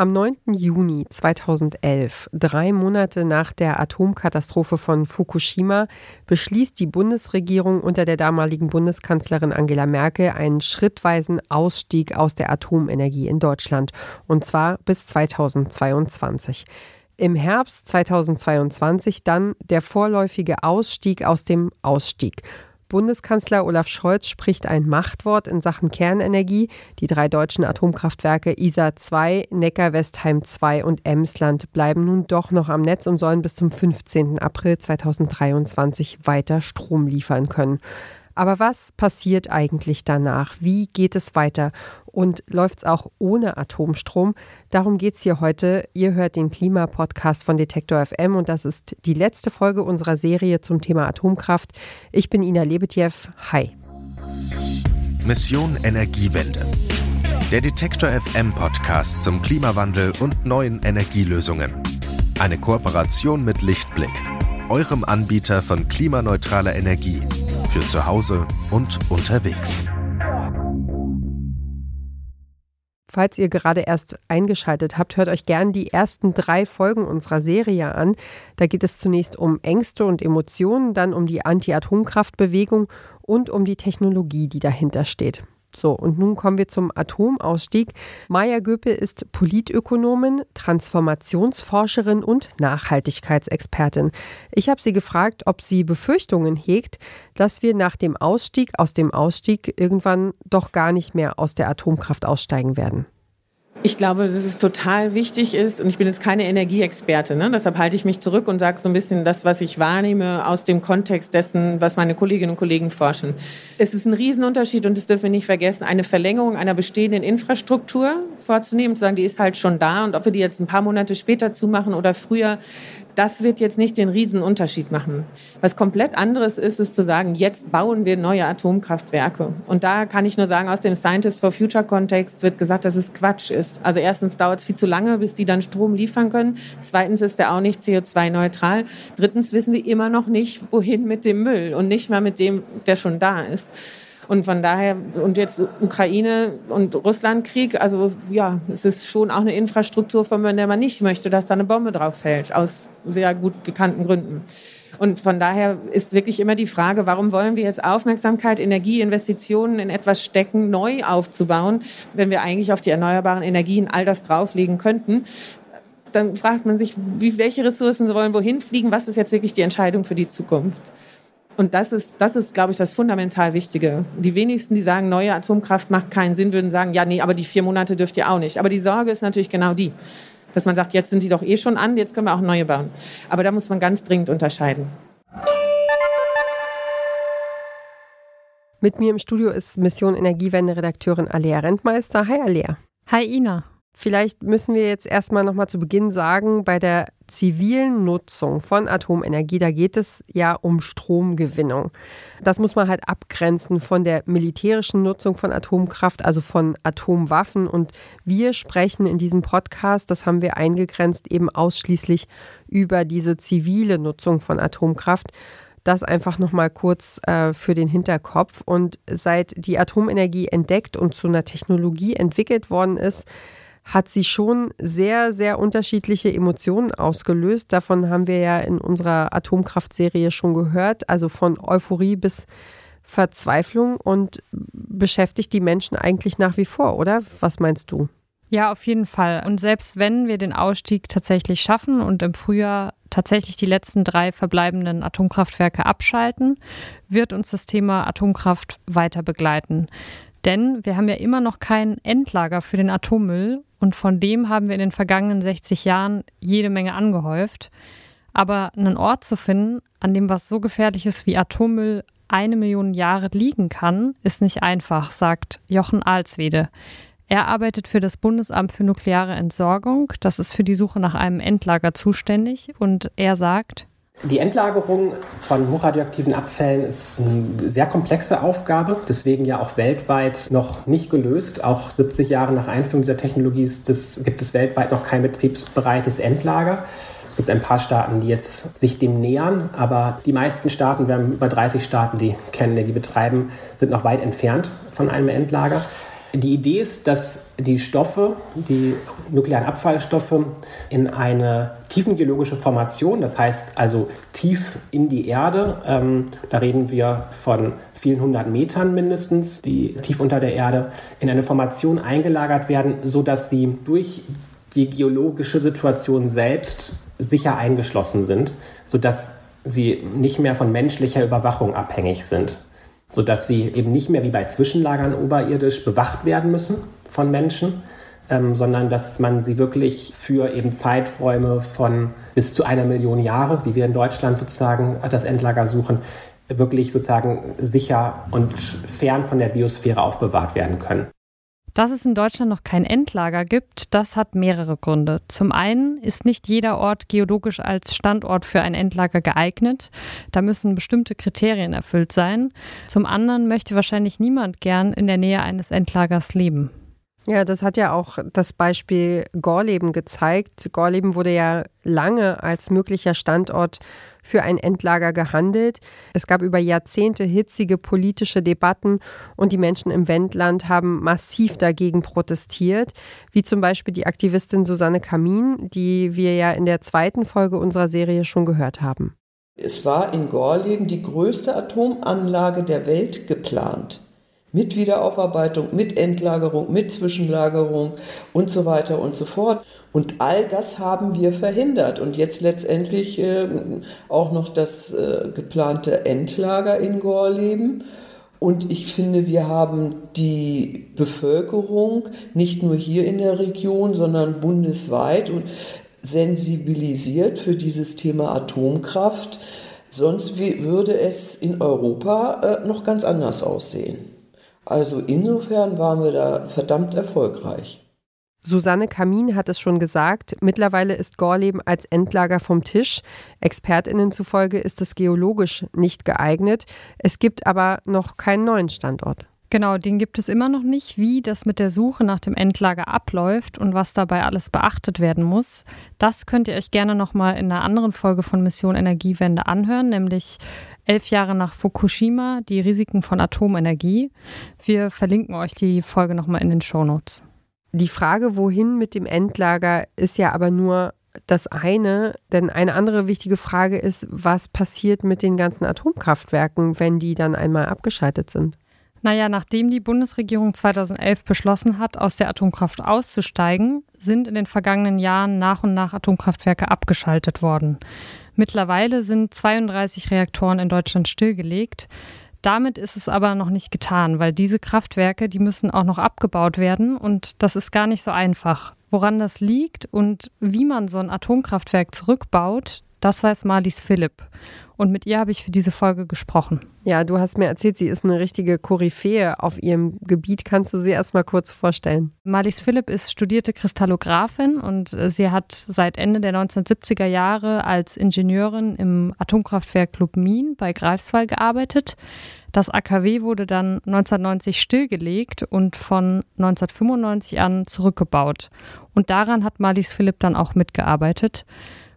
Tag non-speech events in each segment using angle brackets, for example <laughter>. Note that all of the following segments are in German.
Am 9. Juni 2011, drei Monate nach der Atomkatastrophe von Fukushima, beschließt die Bundesregierung unter der damaligen Bundeskanzlerin Angela Merkel einen schrittweisen Ausstieg aus der Atomenergie in Deutschland, und zwar bis 2022. Im Herbst 2022 dann der vorläufige Ausstieg aus dem Ausstieg. Bundeskanzler Olaf Scholz spricht ein Machtwort in Sachen Kernenergie. Die drei deutschen Atomkraftwerke ISA 2, Neckar-Westheim 2 und Emsland bleiben nun doch noch am Netz und sollen bis zum 15. April 2023 weiter Strom liefern können. Aber was passiert eigentlich danach? Wie geht es weiter? Und läuft es auch ohne Atomstrom? Darum geht es hier heute. Ihr hört den Klimapodcast von Detektor FM und das ist die letzte Folge unserer Serie zum Thema Atomkraft. Ich bin Ina Lebetjew. Hi. Mission Energiewende. Der Detektor FM Podcast zum Klimawandel und neuen Energielösungen. Eine Kooperation mit Lichtblick, eurem Anbieter von klimaneutraler Energie für zu Hause und unterwegs. Falls ihr gerade erst eingeschaltet habt, hört euch gern die ersten drei Folgen unserer Serie an. Da geht es zunächst um Ängste und Emotionen, dann um die Anti-Atomkraftbewegung und um die Technologie, die dahinter steht. So, und nun kommen wir zum Atomausstieg. Maja Göpel ist Politökonomin, Transformationsforscherin und Nachhaltigkeitsexpertin. Ich habe sie gefragt, ob sie Befürchtungen hegt, dass wir nach dem Ausstieg aus dem Ausstieg irgendwann doch gar nicht mehr aus der Atomkraft aussteigen werden. Ich glaube, dass es total wichtig ist, und ich bin jetzt keine Energieexperte, ne? deshalb halte ich mich zurück und sage so ein bisschen das, was ich wahrnehme aus dem Kontext dessen, was meine Kolleginnen und Kollegen forschen. Es ist ein Riesenunterschied, und das dürfen wir nicht vergessen, eine Verlängerung einer bestehenden Infrastruktur vorzunehmen, zu sagen, die ist halt schon da, und ob wir die jetzt ein paar Monate später zumachen oder früher, das wird jetzt nicht den Riesenunterschied machen. Was komplett anderes ist, ist zu sagen, jetzt bauen wir neue Atomkraftwerke. Und da kann ich nur sagen, aus dem Scientists for Future Kontext wird gesagt, dass es Quatsch ist. Also erstens dauert es viel zu lange, bis die dann Strom liefern können. Zweitens ist der auch nicht CO2-neutral. Drittens wissen wir immer noch nicht, wohin mit dem Müll und nicht mal mit dem, der schon da ist. Und von daher, und jetzt Ukraine und Russlandkrieg, also ja, es ist schon auch eine Infrastruktur, von der man nicht möchte, dass da eine Bombe drauf fällt, aus sehr gut gekannten Gründen. Und von daher ist wirklich immer die Frage, warum wollen wir jetzt Aufmerksamkeit, Energie, Investitionen in etwas stecken, neu aufzubauen, wenn wir eigentlich auf die erneuerbaren Energien all das drauflegen könnten? Dann fragt man sich, wie, welche Ressourcen wollen wohin fliegen? Was ist jetzt wirklich die Entscheidung für die Zukunft? Und das ist, das ist, glaube ich, das fundamental Wichtige. Die wenigsten, die sagen, neue Atomkraft macht keinen Sinn, würden sagen, ja, nee, aber die vier Monate dürft ihr auch nicht. Aber die Sorge ist natürlich genau die, dass man sagt, jetzt sind die doch eh schon an, jetzt können wir auch neue bauen. Aber da muss man ganz dringend unterscheiden. Mit mir im Studio ist Mission Energiewende-Redakteurin Alea Rentmeister. Hi Alea. Hi Ina. Vielleicht müssen wir jetzt erstmal nochmal zu Beginn sagen, bei der zivilen Nutzung von Atomenergie, da geht es ja um Stromgewinnung. Das muss man halt abgrenzen von der militärischen Nutzung von Atomkraft, also von Atomwaffen. Und wir sprechen in diesem Podcast, das haben wir eingegrenzt, eben ausschließlich über diese zivile Nutzung von Atomkraft. Das einfach nochmal kurz äh, für den Hinterkopf. Und seit die Atomenergie entdeckt und zu einer Technologie entwickelt worden ist, hat sie schon sehr, sehr unterschiedliche Emotionen ausgelöst. Davon haben wir ja in unserer Atomkraftserie schon gehört, also von Euphorie bis Verzweiflung und beschäftigt die Menschen eigentlich nach wie vor, oder? Was meinst du? Ja, auf jeden Fall. Und selbst wenn wir den Ausstieg tatsächlich schaffen und im Frühjahr tatsächlich die letzten drei verbleibenden Atomkraftwerke abschalten, wird uns das Thema Atomkraft weiter begleiten. Denn wir haben ja immer noch kein Endlager für den Atommüll und von dem haben wir in den vergangenen 60 Jahren jede Menge angehäuft. Aber einen Ort zu finden, an dem was so gefährlich ist wie Atommüll eine Million Jahre liegen kann, ist nicht einfach, sagt Jochen Alswede. Er arbeitet für das Bundesamt für nukleare Entsorgung. Das ist für die Suche nach einem Endlager zuständig. Und er sagt, die Endlagerung von hochradioaktiven Abfällen ist eine sehr komplexe Aufgabe, deswegen ja auch weltweit noch nicht gelöst. Auch 70 Jahre nach Einführung dieser Technologie das, gibt es weltweit noch kein betriebsbereites Endlager. Es gibt ein paar Staaten, die jetzt sich dem nähern, aber die meisten Staaten, wir haben über 30 Staaten, die Kernenergie betreiben, sind noch weit entfernt von einem Endlager. Die Idee ist, dass die Stoffe, die nuklearen Abfallstoffe in eine tiefengeologische Formation, das heißt also tief in die Erde, ähm, da reden wir von vielen hundert Metern mindestens, die tief unter der Erde, in eine Formation eingelagert werden, sodass sie durch die geologische Situation selbst sicher eingeschlossen sind, sodass sie nicht mehr von menschlicher Überwachung abhängig sind sodass sie eben nicht mehr wie bei Zwischenlagern oberirdisch bewacht werden müssen von Menschen, ähm, sondern dass man sie wirklich für eben Zeiträume von bis zu einer Million Jahre, wie wir in Deutschland sozusagen das Endlager suchen, wirklich sozusagen sicher und fern von der Biosphäre aufbewahrt werden können. Dass es in Deutschland noch kein Endlager gibt, das hat mehrere Gründe. Zum einen ist nicht jeder Ort geologisch als Standort für ein Endlager geeignet. Da müssen bestimmte Kriterien erfüllt sein. Zum anderen möchte wahrscheinlich niemand gern in der Nähe eines Endlagers leben. Ja, das hat ja auch das Beispiel Gorleben gezeigt. Gorleben wurde ja lange als möglicher Standort für ein Endlager gehandelt. Es gab über Jahrzehnte hitzige politische Debatten und die Menschen im Wendland haben massiv dagegen protestiert, wie zum Beispiel die Aktivistin Susanne Kamin, die wir ja in der zweiten Folge unserer Serie schon gehört haben. Es war in Gorleben die größte Atomanlage der Welt geplant mit Wiederaufarbeitung, mit Endlagerung, mit Zwischenlagerung und so weiter und so fort. Und all das haben wir verhindert. Und jetzt letztendlich äh, auch noch das äh, geplante Endlager in Gorleben. Und ich finde, wir haben die Bevölkerung nicht nur hier in der Region, sondern bundesweit sensibilisiert für dieses Thema Atomkraft. Sonst würde es in Europa äh, noch ganz anders aussehen. Also insofern waren wir da verdammt erfolgreich. Susanne Kamin hat es schon gesagt, mittlerweile ist Gorleben als Endlager vom Tisch. Expertinnen zufolge ist es geologisch nicht geeignet. Es gibt aber noch keinen neuen Standort. Genau, den gibt es immer noch nicht. Wie das mit der Suche nach dem Endlager abläuft und was dabei alles beachtet werden muss, das könnt ihr euch gerne nochmal in einer anderen Folge von Mission Energiewende anhören, nämlich Elf Jahre nach Fukushima, die Risiken von Atomenergie. Wir verlinken euch die Folge nochmal in den Shownotes. Die Frage, wohin mit dem Endlager, ist ja aber nur das eine, denn eine andere wichtige Frage ist, was passiert mit den ganzen Atomkraftwerken, wenn die dann einmal abgeschaltet sind? Naja, nachdem die Bundesregierung 2011 beschlossen hat, aus der Atomkraft auszusteigen, sind in den vergangenen Jahren nach und nach Atomkraftwerke abgeschaltet worden. Mittlerweile sind 32 Reaktoren in Deutschland stillgelegt. Damit ist es aber noch nicht getan, weil diese Kraftwerke, die müssen auch noch abgebaut werden und das ist gar nicht so einfach. Woran das liegt und wie man so ein Atomkraftwerk zurückbaut, das weiß Marlies Philipp. Und mit ihr habe ich für diese Folge gesprochen. Ja, du hast mir erzählt, sie ist eine richtige Koryphäe auf ihrem Gebiet. Kannst du sie erstmal kurz vorstellen? Marlies Philipp ist studierte Kristallographin und äh, sie hat seit Ende der 1970er Jahre als Ingenieurin im Atomkraftwerk Lubmin bei Greifswald gearbeitet. Das AKW wurde dann 1990 stillgelegt und von 1995 an zurückgebaut. Und daran hat Marlies Philipp dann auch mitgearbeitet.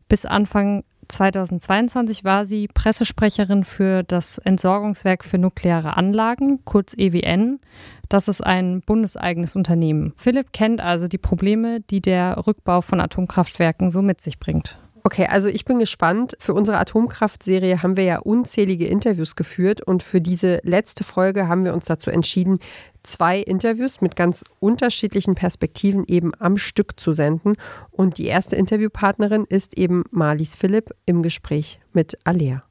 Bis Anfang 2022 war sie Pressesprecherin für das Entsorgungswerk für nukleare Anlagen, kurz EWN. Das ist ein bundeseigenes Unternehmen. Philipp kennt also die Probleme, die der Rückbau von Atomkraftwerken so mit sich bringt. Okay, also ich bin gespannt. Für unsere Atomkraftserie haben wir ja unzählige Interviews geführt und für diese letzte Folge haben wir uns dazu entschieden, zwei Interviews mit ganz unterschiedlichen Perspektiven eben am Stück zu senden. Und die erste Interviewpartnerin ist eben Marlies Philipp im Gespräch mit Alea.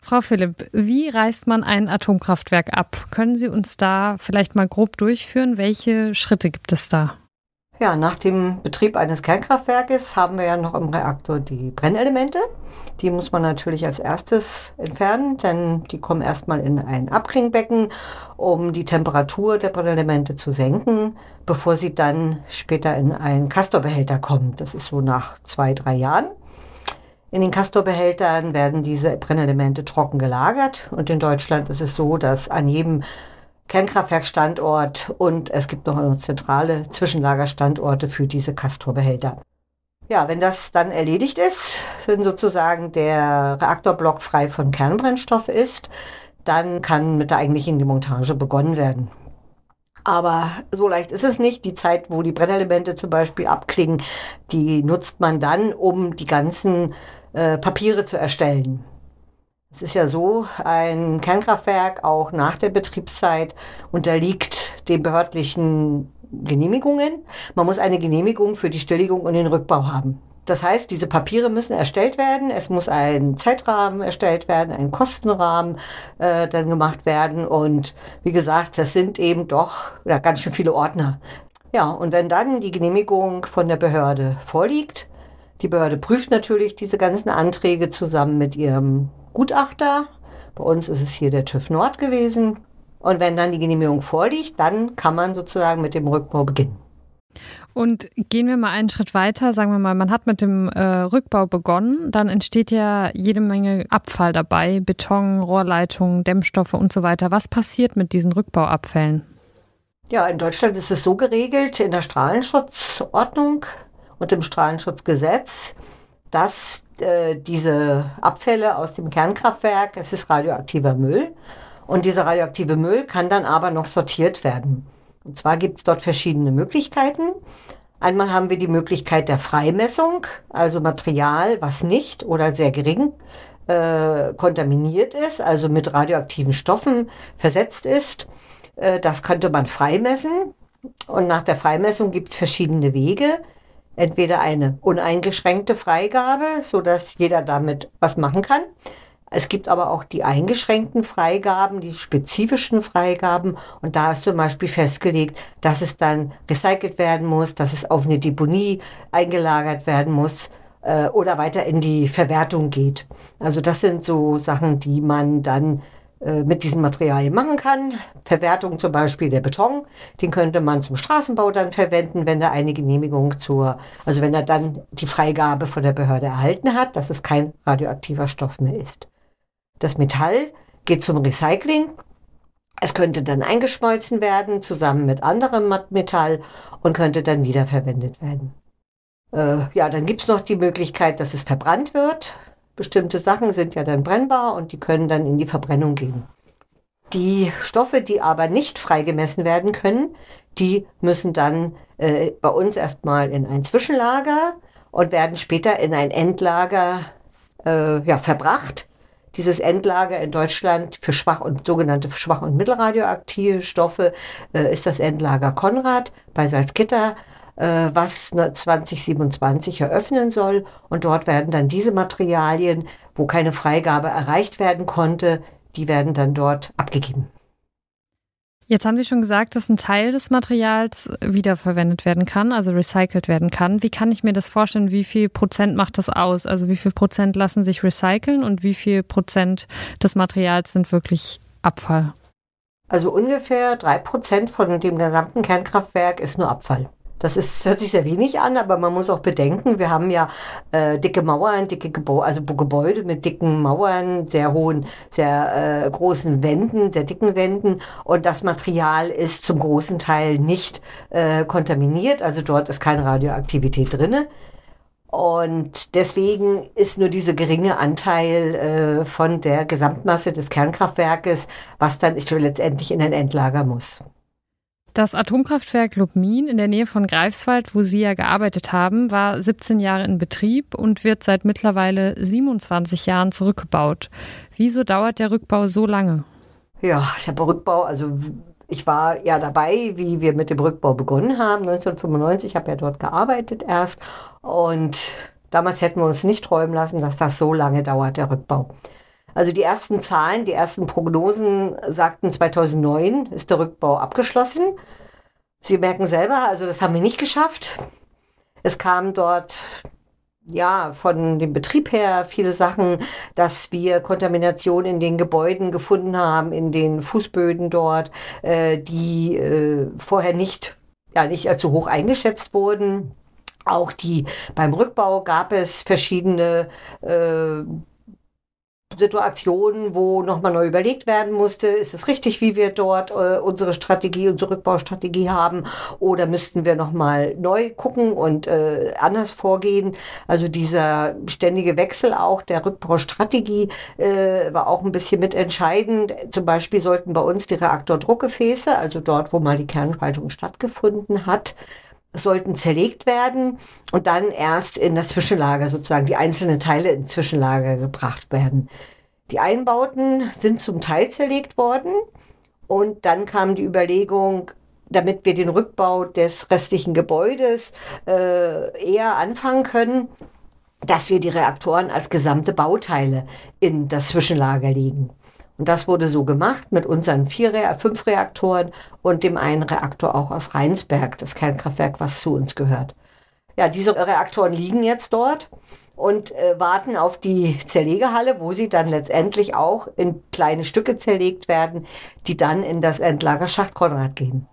Frau Philipp, wie reißt man ein Atomkraftwerk ab? Können Sie uns da vielleicht mal grob durchführen? Welche Schritte gibt es da? Ja, nach dem Betrieb eines Kernkraftwerkes haben wir ja noch im Reaktor die Brennelemente. Die muss man natürlich als erstes entfernen, denn die kommen erstmal in ein Abklingbecken, um die Temperatur der Brennelemente zu senken, bevor sie dann später in einen Castorbehälter kommen. Das ist so nach zwei, drei Jahren. In den Castorbehältern werden diese Brennelemente trocken gelagert und in Deutschland ist es so, dass an jedem Kernkraftwerkstandort und es gibt noch zentrale Zwischenlagerstandorte für diese Castor-Behälter. Ja, wenn das dann erledigt ist, wenn sozusagen der Reaktorblock frei von Kernbrennstoff ist, dann kann mit der eigentlichen Demontage begonnen werden. Aber so leicht ist es nicht. Die Zeit, wo die Brennelemente zum Beispiel abklingen, die nutzt man dann, um die ganzen äh, Papiere zu erstellen. Es ist ja so, ein Kernkraftwerk auch nach der Betriebszeit unterliegt den behördlichen Genehmigungen. Man muss eine Genehmigung für die Stilllegung und den Rückbau haben. Das heißt, diese Papiere müssen erstellt werden. Es muss ein Zeitrahmen erstellt werden, ein Kostenrahmen äh, dann gemacht werden. Und wie gesagt, das sind eben doch ja, ganz schön viele Ordner. Ja, und wenn dann die Genehmigung von der Behörde vorliegt, die Behörde prüft natürlich diese ganzen Anträge zusammen mit ihrem Gutachter. Bei uns ist es hier der TÜV Nord gewesen. Und wenn dann die Genehmigung vorliegt, dann kann man sozusagen mit dem Rückbau beginnen. Und gehen wir mal einen Schritt weiter, sagen wir mal, man hat mit dem äh, Rückbau begonnen, dann entsteht ja jede Menge Abfall dabei, Beton, Rohrleitungen, Dämmstoffe und so weiter. Was passiert mit diesen Rückbauabfällen? Ja, in Deutschland ist es so geregelt in der Strahlenschutzordnung und im Strahlenschutzgesetz, dass äh, diese Abfälle aus dem Kernkraftwerk, es ist radioaktiver Müll, und dieser radioaktive Müll kann dann aber noch sortiert werden. Und zwar gibt es dort verschiedene Möglichkeiten. Einmal haben wir die Möglichkeit der Freimessung, also Material, was nicht oder sehr gering äh, kontaminiert ist, also mit radioaktiven Stoffen versetzt ist. Äh, das könnte man freimessen. Und nach der Freimessung gibt es verschiedene Wege. Entweder eine uneingeschränkte Freigabe, sodass jeder damit was machen kann. Es gibt aber auch die eingeschränkten Freigaben, die spezifischen Freigaben. Und da ist zum Beispiel festgelegt, dass es dann recycelt werden muss, dass es auf eine Deponie eingelagert werden muss äh, oder weiter in die Verwertung geht. Also das sind so Sachen, die man dann mit diesen Materialien machen kann. Verwertung zum Beispiel der Beton, den könnte man zum Straßenbau dann verwenden, wenn er eine Genehmigung zur, also wenn er dann die Freigabe von der Behörde erhalten hat, dass es kein radioaktiver Stoff mehr ist. Das Metall geht zum Recycling. Es könnte dann eingeschmolzen werden, zusammen mit anderem Metall und könnte dann wiederverwendet werden. Äh, ja, dann gibt es noch die Möglichkeit, dass es verbrannt wird. Bestimmte Sachen sind ja dann brennbar und die können dann in die Verbrennung gehen. Die Stoffe, die aber nicht freigemessen werden können, die müssen dann äh, bei uns erstmal in ein Zwischenlager und werden später in ein Endlager äh, ja, verbracht. Dieses Endlager in Deutschland für schwach und sogenannte schwach- und mittelradioaktive Stoffe äh, ist das Endlager Konrad bei Salzgitter, was 2027 eröffnen soll. Und dort werden dann diese Materialien, wo keine Freigabe erreicht werden konnte, die werden dann dort abgegeben. Jetzt haben Sie schon gesagt, dass ein Teil des Materials wiederverwendet werden kann, also recycelt werden kann. Wie kann ich mir das vorstellen? Wie viel Prozent macht das aus? Also wie viel Prozent lassen sich recyceln und wie viel Prozent des Materials sind wirklich Abfall? Also ungefähr drei Prozent von dem gesamten Kernkraftwerk ist nur Abfall. Das ist, hört sich sehr wenig an, aber man muss auch bedenken, wir haben ja äh, dicke Mauern, dicke Gebäu also Gebäude mit dicken Mauern, sehr hohen, sehr äh, großen Wänden, sehr dicken Wänden und das Material ist zum großen Teil nicht äh, kontaminiert, also dort ist keine Radioaktivität drin. Und deswegen ist nur dieser geringe Anteil äh, von der Gesamtmasse des Kernkraftwerkes, was dann letztendlich in ein Endlager muss. Das Atomkraftwerk Lubmin in der Nähe von Greifswald, wo Sie ja gearbeitet haben, war 17 Jahre in Betrieb und wird seit mittlerweile 27 Jahren zurückgebaut. Wieso dauert der Rückbau so lange? Ja, der Rückbau, also ich war ja dabei, wie wir mit dem Rückbau begonnen haben. 1995 habe ja dort gearbeitet erst und damals hätten wir uns nicht träumen lassen, dass das so lange dauert, der Rückbau. Also die ersten Zahlen, die ersten Prognosen sagten 2009 ist der Rückbau abgeschlossen. Sie merken selber, also das haben wir nicht geschafft. Es kam dort ja, von dem Betrieb her viele Sachen, dass wir Kontamination in den Gebäuden gefunden haben, in den Fußböden dort, äh, die äh, vorher nicht, ja, nicht so hoch eingeschätzt wurden. Auch die beim Rückbau gab es verschiedene äh, Situationen, wo nochmal neu überlegt werden musste, ist es richtig, wie wir dort äh, unsere Strategie, unsere Rückbaustrategie haben oder müssten wir nochmal neu gucken und äh, anders vorgehen. Also dieser ständige Wechsel auch der Rückbaustrategie äh, war auch ein bisschen mitentscheidend. Zum Beispiel sollten bei uns die Reaktordruckgefäße, also dort, wo mal die Kernspaltung stattgefunden hat, sollten zerlegt werden und dann erst in das Zwischenlager sozusagen die einzelnen Teile ins Zwischenlager gebracht werden. Die Einbauten sind zum Teil zerlegt worden und dann kam die Überlegung, damit wir den Rückbau des restlichen Gebäudes äh, eher anfangen können, dass wir die Reaktoren als gesamte Bauteile in das Zwischenlager legen. Und das wurde so gemacht mit unseren vier, fünf Reaktoren und dem einen Reaktor auch aus Rheinsberg, das Kernkraftwerk, was zu uns gehört. Ja, diese Reaktoren liegen jetzt dort und äh, warten auf die Zerlegehalle, wo sie dann letztendlich auch in kleine Stücke zerlegt werden, die dann in das Endlager Konrad gehen.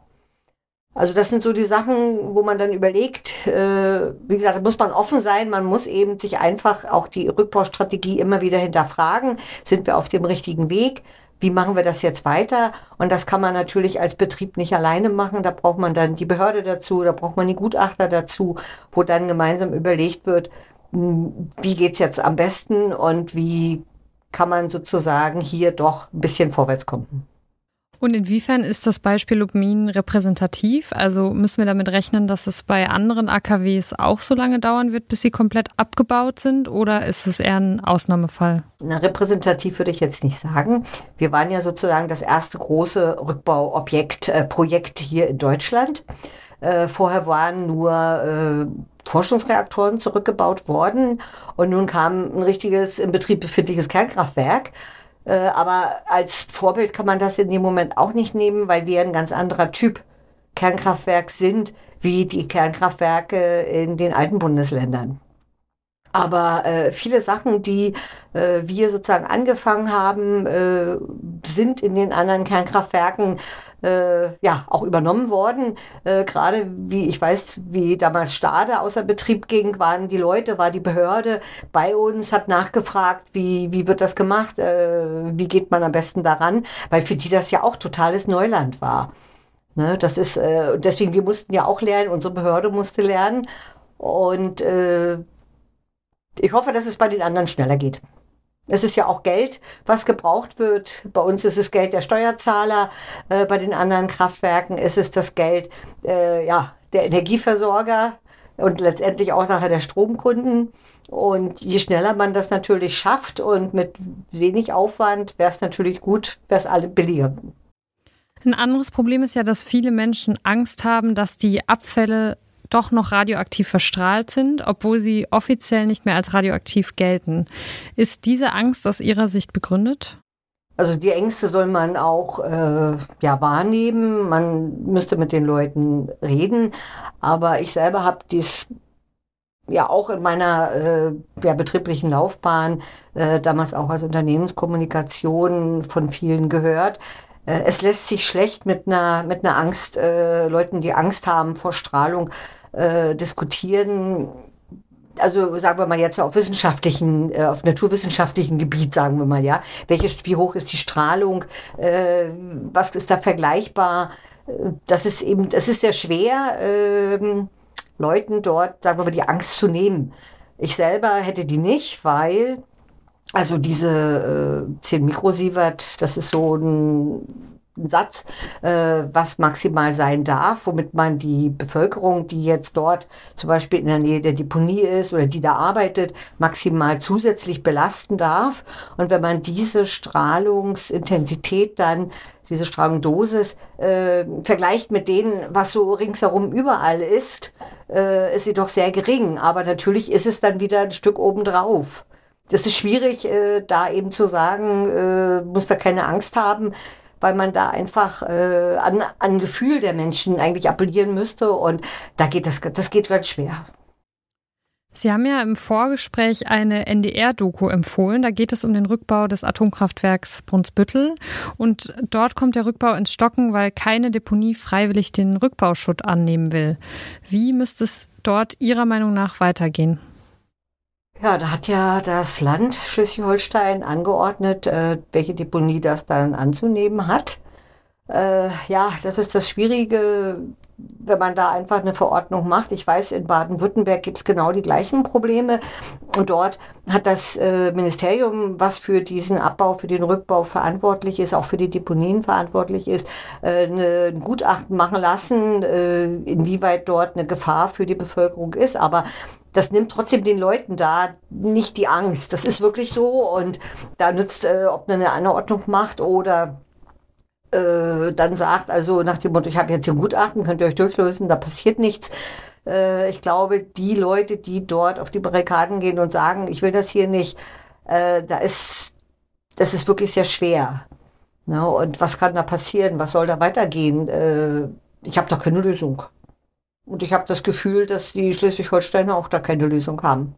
Also das sind so die Sachen, wo man dann überlegt, äh, wie gesagt, da muss man offen sein, man muss eben sich einfach auch die Rückbaustrategie immer wieder hinterfragen, sind wir auf dem richtigen Weg, wie machen wir das jetzt weiter? Und das kann man natürlich als Betrieb nicht alleine machen, da braucht man dann die Behörde dazu, da braucht man die Gutachter dazu, wo dann gemeinsam überlegt wird, hm, wie geht es jetzt am besten und wie kann man sozusagen hier doch ein bisschen vorwärts kommen. Und inwiefern ist das Beispiel Lubmin repräsentativ? Also müssen wir damit rechnen, dass es bei anderen AKWs auch so lange dauern wird, bis sie komplett abgebaut sind? Oder ist es eher ein Ausnahmefall? Na, repräsentativ würde ich jetzt nicht sagen. Wir waren ja sozusagen das erste große Rückbauobjekt, äh, Projekt hier in Deutschland. Äh, vorher waren nur äh, Forschungsreaktoren zurückgebaut worden und nun kam ein richtiges in Betrieb befindliches Kernkraftwerk. Äh, aber als Vorbild kann man das in dem Moment auch nicht nehmen, weil wir ein ganz anderer Typ Kernkraftwerk sind wie die Kernkraftwerke in den alten Bundesländern. Aber äh, viele Sachen, die äh, wir sozusagen angefangen haben, äh, sind in den anderen Kernkraftwerken äh, ja auch übernommen worden. Äh, Gerade wie ich weiß, wie damals Stade außer Betrieb ging, waren die Leute, war die Behörde bei uns, hat nachgefragt, wie, wie wird das gemacht, äh, wie geht man am besten daran, weil für die das ja auch totales Neuland war. Ne, das ist, äh, deswegen, wir mussten ja auch lernen, unsere Behörde musste lernen. Und äh, ich hoffe, dass es bei den anderen schneller geht. Es ist ja auch Geld, was gebraucht wird. Bei uns ist es Geld der Steuerzahler, äh, bei den anderen Kraftwerken ist es das Geld äh, ja, der Energieversorger und letztendlich auch nachher der Stromkunden. Und je schneller man das natürlich schafft und mit wenig Aufwand, wäre es natürlich gut, wäre es alle billiger. Ein anderes Problem ist ja, dass viele Menschen Angst haben, dass die Abfälle doch noch radioaktiv verstrahlt sind, obwohl sie offiziell nicht mehr als radioaktiv gelten. Ist diese Angst aus Ihrer Sicht begründet? Also die Ängste soll man auch äh, ja, wahrnehmen. Man müsste mit den Leuten reden. Aber ich selber habe dies ja auch in meiner äh, ja, betrieblichen Laufbahn, äh, damals auch als Unternehmenskommunikation von vielen gehört. Äh, es lässt sich schlecht mit einer, mit einer Angst, äh, Leuten, die Angst haben vor Strahlung, äh, diskutieren, also sagen wir mal jetzt auf wissenschaftlichen, äh, auf naturwissenschaftlichen Gebiet, sagen wir mal, ja, welche, wie hoch ist die Strahlung, äh, was ist da vergleichbar? Das ist eben, das ist sehr schwer, äh, Leuten dort, sagen wir mal, die Angst zu nehmen. Ich selber hätte die nicht, weil also diese äh, 10 Mikrosievert, das ist so ein Satz, äh, was maximal sein darf, womit man die Bevölkerung, die jetzt dort zum Beispiel in der Nähe der Deponie ist oder die da arbeitet, maximal zusätzlich belasten darf. Und wenn man diese Strahlungsintensität dann diese Strahlungsdosis äh, vergleicht mit denen, was so ringsherum überall ist, äh, ist sie doch sehr gering. Aber natürlich ist es dann wieder ein Stück obendrauf. Das ist schwierig, äh, da eben zu sagen, äh, muss da keine Angst haben weil man da einfach äh, an, an Gefühl der Menschen eigentlich appellieren müsste und da geht das, das geht ganz schwer. Sie haben ja im Vorgespräch eine NDR-Doku empfohlen. Da geht es um den Rückbau des Atomkraftwerks Brunsbüttel. Und dort kommt der Rückbau ins Stocken, weil keine Deponie freiwillig den Rückbauschutt annehmen will. Wie müsste es dort Ihrer Meinung nach weitergehen? Ja, da hat ja das Land Schleswig-Holstein angeordnet, äh, welche Deponie das dann anzunehmen hat. Äh, ja, das ist das Schwierige, wenn man da einfach eine Verordnung macht. Ich weiß, in Baden-Württemberg gibt es genau die gleichen Probleme. Und dort hat das äh, Ministerium, was für diesen Abbau, für den Rückbau verantwortlich ist, auch für die Deponien verantwortlich ist, äh, eine, ein Gutachten machen lassen, äh, inwieweit dort eine Gefahr für die Bevölkerung ist. Aber das nimmt trotzdem den Leuten da nicht die Angst. Das ist wirklich so. Und da nützt, äh, ob man eine Anordnung macht oder äh, dann sagt, also nach dem Motto, ich habe jetzt hier Gutachten, könnt ihr euch durchlösen, da passiert nichts. Äh, ich glaube, die Leute, die dort auf die Barrikaden gehen und sagen, ich will das hier nicht, äh, da ist, das ist wirklich sehr schwer. Na, ne? und was kann da passieren? Was soll da weitergehen? Äh, ich habe da keine Lösung. Und ich habe das Gefühl, dass die Schleswig-Holsteiner auch da keine Lösung haben.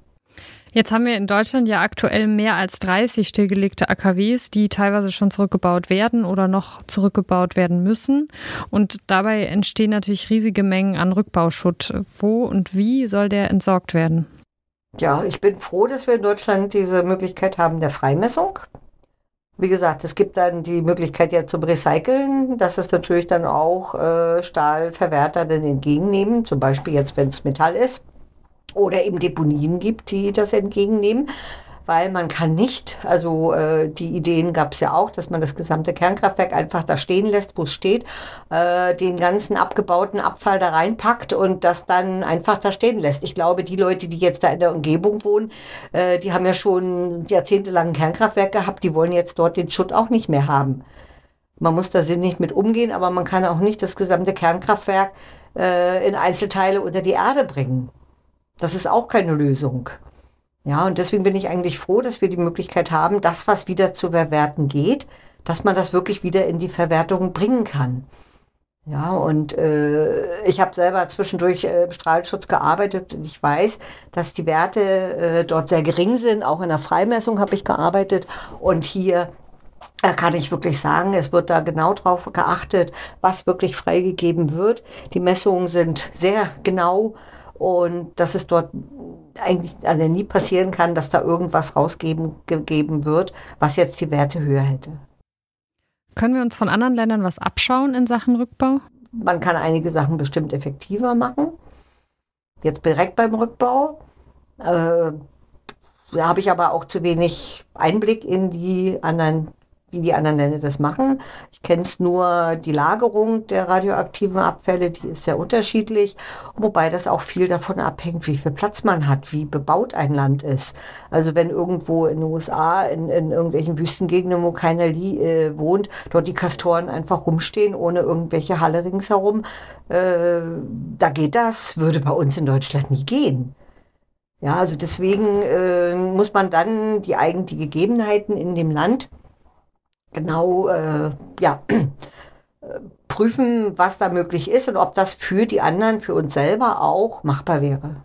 Jetzt haben wir in Deutschland ja aktuell mehr als 30 stillgelegte AKWs, die teilweise schon zurückgebaut werden oder noch zurückgebaut werden müssen. Und dabei entstehen natürlich riesige Mengen an Rückbauschutt. Wo und wie soll der entsorgt werden? Ja, ich bin froh, dass wir in Deutschland diese Möglichkeit haben der Freimessung. Wie gesagt, es gibt dann die Möglichkeit ja zum Recyceln, dass es natürlich dann auch äh, Stahlverwerter dann entgegennehmen, zum Beispiel jetzt, wenn es Metall ist oder eben Deponien gibt, die das entgegennehmen. Weil man kann nicht, also äh, die Ideen gab es ja auch, dass man das gesamte Kernkraftwerk einfach da stehen lässt, wo es steht, äh, den ganzen abgebauten Abfall da reinpackt und das dann einfach da stehen lässt. Ich glaube, die Leute, die jetzt da in der Umgebung wohnen, äh, die haben ja schon jahrzehntelang ein Kernkraftwerk gehabt, die wollen jetzt dort den Schutt auch nicht mehr haben. Man muss da sinnig mit umgehen, aber man kann auch nicht das gesamte Kernkraftwerk äh, in Einzelteile unter die Erde bringen. Das ist auch keine Lösung. Ja, und deswegen bin ich eigentlich froh, dass wir die Möglichkeit haben, das, was wieder zu verwerten geht, dass man das wirklich wieder in die Verwertung bringen kann. Ja, und äh, ich habe selber zwischendurch äh, im Strahlschutz gearbeitet und ich weiß, dass die Werte äh, dort sehr gering sind. Auch in der Freimessung habe ich gearbeitet und hier äh, kann ich wirklich sagen, es wird da genau darauf geachtet, was wirklich freigegeben wird. Die Messungen sind sehr genau und dass es dort eigentlich also nie passieren kann, dass da irgendwas rausgegeben wird, was jetzt die Werte höher hätte. Können wir uns von anderen Ländern was abschauen in Sachen Rückbau? Man kann einige Sachen bestimmt effektiver machen. Jetzt direkt beim Rückbau. Äh, da habe ich aber auch zu wenig Einblick in die anderen wie die anderen Länder das machen. Ich kenne es nur, die Lagerung der radioaktiven Abfälle, die ist sehr unterschiedlich, wobei das auch viel davon abhängt, wie viel Platz man hat, wie bebaut ein Land ist. Also wenn irgendwo in den USA, in, in irgendwelchen Wüstengegenden, wo keiner äh, wohnt, dort die Kastoren einfach rumstehen, ohne irgendwelche Halle ringsherum, äh, da geht das, würde bei uns in Deutschland nie gehen. Ja, also deswegen äh, muss man dann die eigenen Gegebenheiten in dem Land genau äh, ja, <clears throat> prüfen, was da möglich ist und ob das für die anderen, für uns selber auch machbar wäre.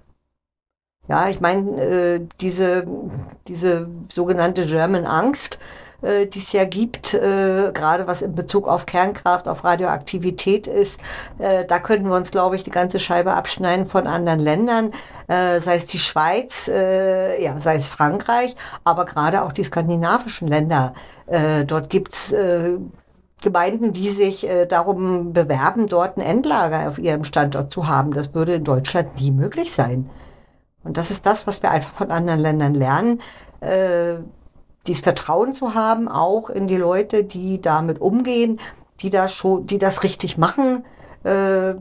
Ja, ich meine, äh, diese, diese sogenannte German Angst, äh, die es ja gibt, äh, gerade was in Bezug auf Kernkraft, auf Radioaktivität ist, äh, da könnten wir uns, glaube ich, die ganze Scheibe abschneiden von anderen Ländern, äh, sei es die Schweiz, äh, ja, sei es Frankreich, aber gerade auch die skandinavischen Länder. Äh, dort gibt es Gemeinden, die sich äh, darum bewerben, dort ein Endlager auf ihrem Standort zu haben. Das würde in Deutschland nie möglich sein. Und das ist das, was wir einfach von anderen Ländern lernen. Äh, dieses Vertrauen zu haben, auch in die Leute, die damit umgehen, die das schon, die das richtig machen. Äh,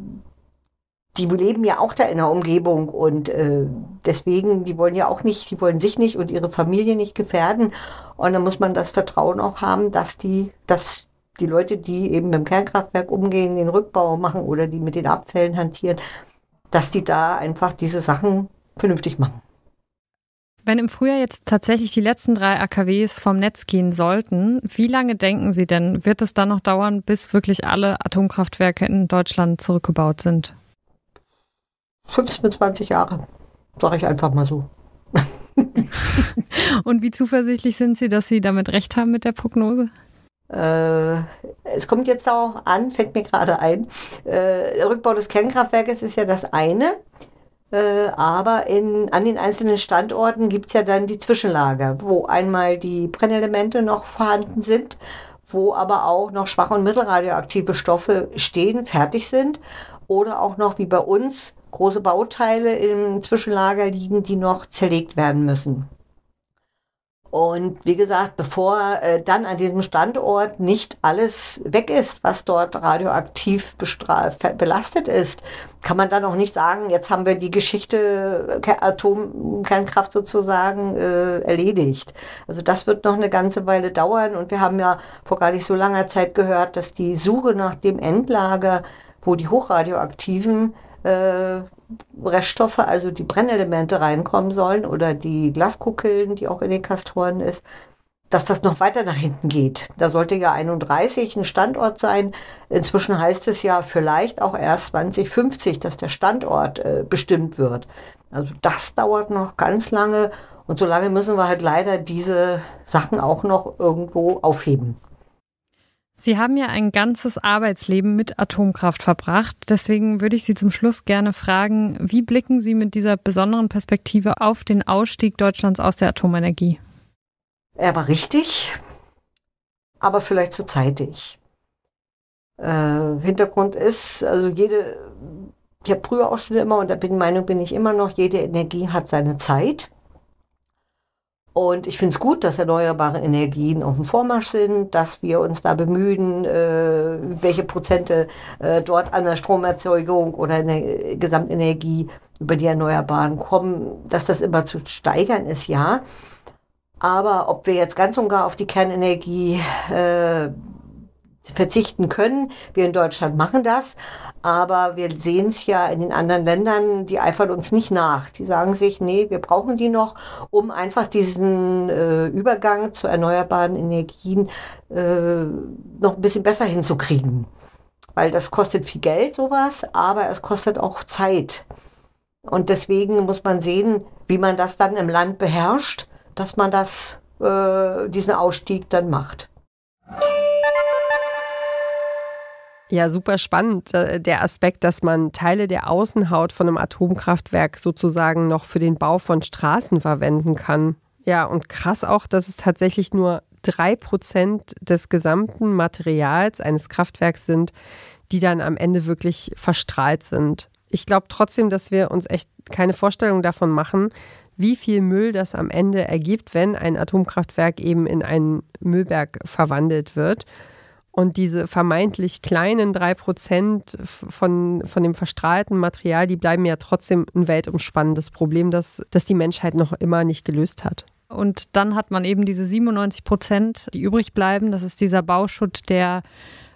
die leben ja auch da in der Umgebung und äh, deswegen, die wollen ja auch nicht, die wollen sich nicht und ihre Familie nicht gefährden. Und dann muss man das Vertrauen auch haben, dass die, dass die Leute, die eben mit dem Kernkraftwerk umgehen, den Rückbau machen oder die mit den Abfällen hantieren, dass die da einfach diese Sachen vernünftig machen. Wenn im Frühjahr jetzt tatsächlich die letzten drei AKWs vom Netz gehen sollten, wie lange denken Sie denn, wird es dann noch dauern, bis wirklich alle Atomkraftwerke in Deutschland zurückgebaut sind? 15 bis 20 Jahre, sage ich einfach mal so. <laughs> Und wie zuversichtlich sind Sie, dass Sie damit recht haben mit der Prognose? Äh, es kommt jetzt auch an, fällt mir gerade ein. Äh, der Rückbau des Kernkraftwerkes ist ja das eine. Äh, aber in, an den einzelnen Standorten gibt es ja dann die Zwischenlager, wo einmal die Brennelemente noch vorhanden sind, wo aber auch noch schwach- und mittelradioaktive Stoffe stehen, fertig sind oder auch noch wie bei uns große Bauteile im Zwischenlager liegen, die noch zerlegt werden müssen. Und wie gesagt, bevor äh, dann an diesem Standort nicht alles weg ist, was dort radioaktiv belastet ist, kann man dann auch nicht sagen, jetzt haben wir die Geschichte äh, Atomkernkraft sozusagen äh, erledigt. Also das wird noch eine ganze Weile dauern und wir haben ja vor gar nicht so langer Zeit gehört, dass die Suche nach dem Endlager, wo die hochradioaktiven äh, Reststoffe, also die Brennelemente reinkommen sollen oder die Glaskokillen, die auch in den Kastoren ist, dass das noch weiter nach hinten geht. Da sollte ja 31 ein Standort sein. Inzwischen heißt es ja vielleicht auch erst 2050, dass der Standort äh, bestimmt wird. Also das dauert noch ganz lange und so lange müssen wir halt leider diese Sachen auch noch irgendwo aufheben. Sie haben ja ein ganzes Arbeitsleben mit Atomkraft verbracht. Deswegen würde ich Sie zum Schluss gerne fragen, wie blicken Sie mit dieser besonderen Perspektive auf den Ausstieg Deutschlands aus der Atomenergie? Er war richtig, aber vielleicht zu zeitig. Äh, Hintergrund ist, also jede, ich habe früher auch schon immer, und der Meinung bin ich immer noch, jede Energie hat seine Zeit. Und ich finde es gut, dass erneuerbare Energien auf dem Vormarsch sind, dass wir uns da bemühen, äh, welche Prozente äh, dort an der Stromerzeugung oder in der Gesamtenergie über die Erneuerbaren kommen, dass das immer zu steigern ist, ja. Aber ob wir jetzt ganz und gar auf die Kernenergie äh, verzichten können. Wir in Deutschland machen das, aber wir sehen es ja in den anderen Ländern, die eifern uns nicht nach. Die sagen sich, nee, wir brauchen die noch, um einfach diesen äh, Übergang zu erneuerbaren Energien äh, noch ein bisschen besser hinzukriegen. Weil das kostet viel Geld, sowas, aber es kostet auch Zeit. Und deswegen muss man sehen, wie man das dann im Land beherrscht, dass man das, äh, diesen Ausstieg dann macht. Ja, super spannend, äh, der Aspekt, dass man Teile der Außenhaut von einem Atomkraftwerk sozusagen noch für den Bau von Straßen verwenden kann. Ja, und krass auch, dass es tatsächlich nur drei Prozent des gesamten Materials eines Kraftwerks sind, die dann am Ende wirklich verstrahlt sind. Ich glaube trotzdem, dass wir uns echt keine Vorstellung davon machen, wie viel Müll das am Ende ergibt, wenn ein Atomkraftwerk eben in einen Müllberg verwandelt wird. Und diese vermeintlich kleinen drei Prozent von, von dem verstrahlten Material, die bleiben ja trotzdem ein weltumspannendes Problem, das, das die Menschheit noch immer nicht gelöst hat. Und dann hat man eben diese 97 Prozent, die übrig bleiben. Das ist dieser Bauschutt, der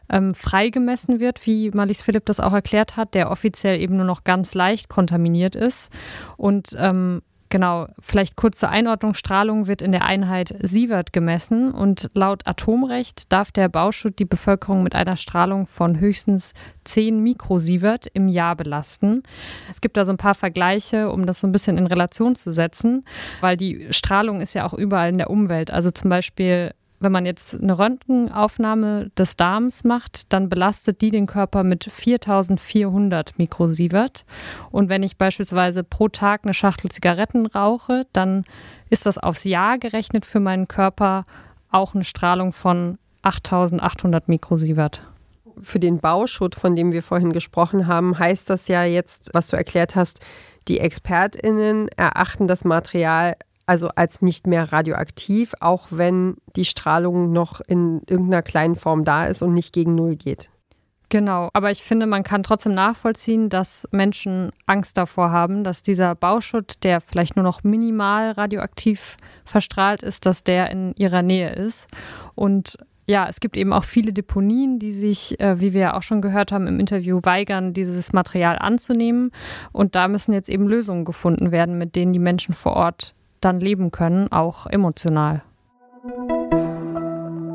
ähm, freigemessen wird, wie Marlies Philipp das auch erklärt hat, der offiziell eben nur noch ganz leicht kontaminiert ist. Und ähm, Genau, vielleicht kurze Einordnung. Strahlung wird in der Einheit Sievert gemessen und laut Atomrecht darf der Bauschutt die Bevölkerung mit einer Strahlung von höchstens 10 Mikrosievert im Jahr belasten. Es gibt da so ein paar Vergleiche, um das so ein bisschen in Relation zu setzen, weil die Strahlung ist ja auch überall in der Umwelt. Also zum Beispiel wenn man jetzt eine Röntgenaufnahme des Darms macht, dann belastet die den Körper mit 4400 Mikrosievert. Und wenn ich beispielsweise pro Tag eine Schachtel Zigaretten rauche, dann ist das aufs Jahr gerechnet für meinen Körper auch eine Strahlung von 8800 Mikrosievert. Für den Bauschutt, von dem wir vorhin gesprochen haben, heißt das ja jetzt, was du erklärt hast, die ExpertInnen erachten das Material also als nicht mehr radioaktiv, auch wenn die Strahlung noch in irgendeiner kleinen Form da ist und nicht gegen Null geht. Genau, aber ich finde, man kann trotzdem nachvollziehen, dass Menschen Angst davor haben, dass dieser Bauschutt, der vielleicht nur noch minimal radioaktiv verstrahlt ist, dass der in ihrer Nähe ist. Und ja, es gibt eben auch viele Deponien, die sich, äh, wie wir ja auch schon gehört haben im Interview, weigern, dieses Material anzunehmen. Und da müssen jetzt eben Lösungen gefunden werden, mit denen die Menschen vor Ort dann leben können, auch emotional.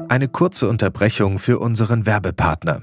Eine kurze Unterbrechung für unseren Werbepartner.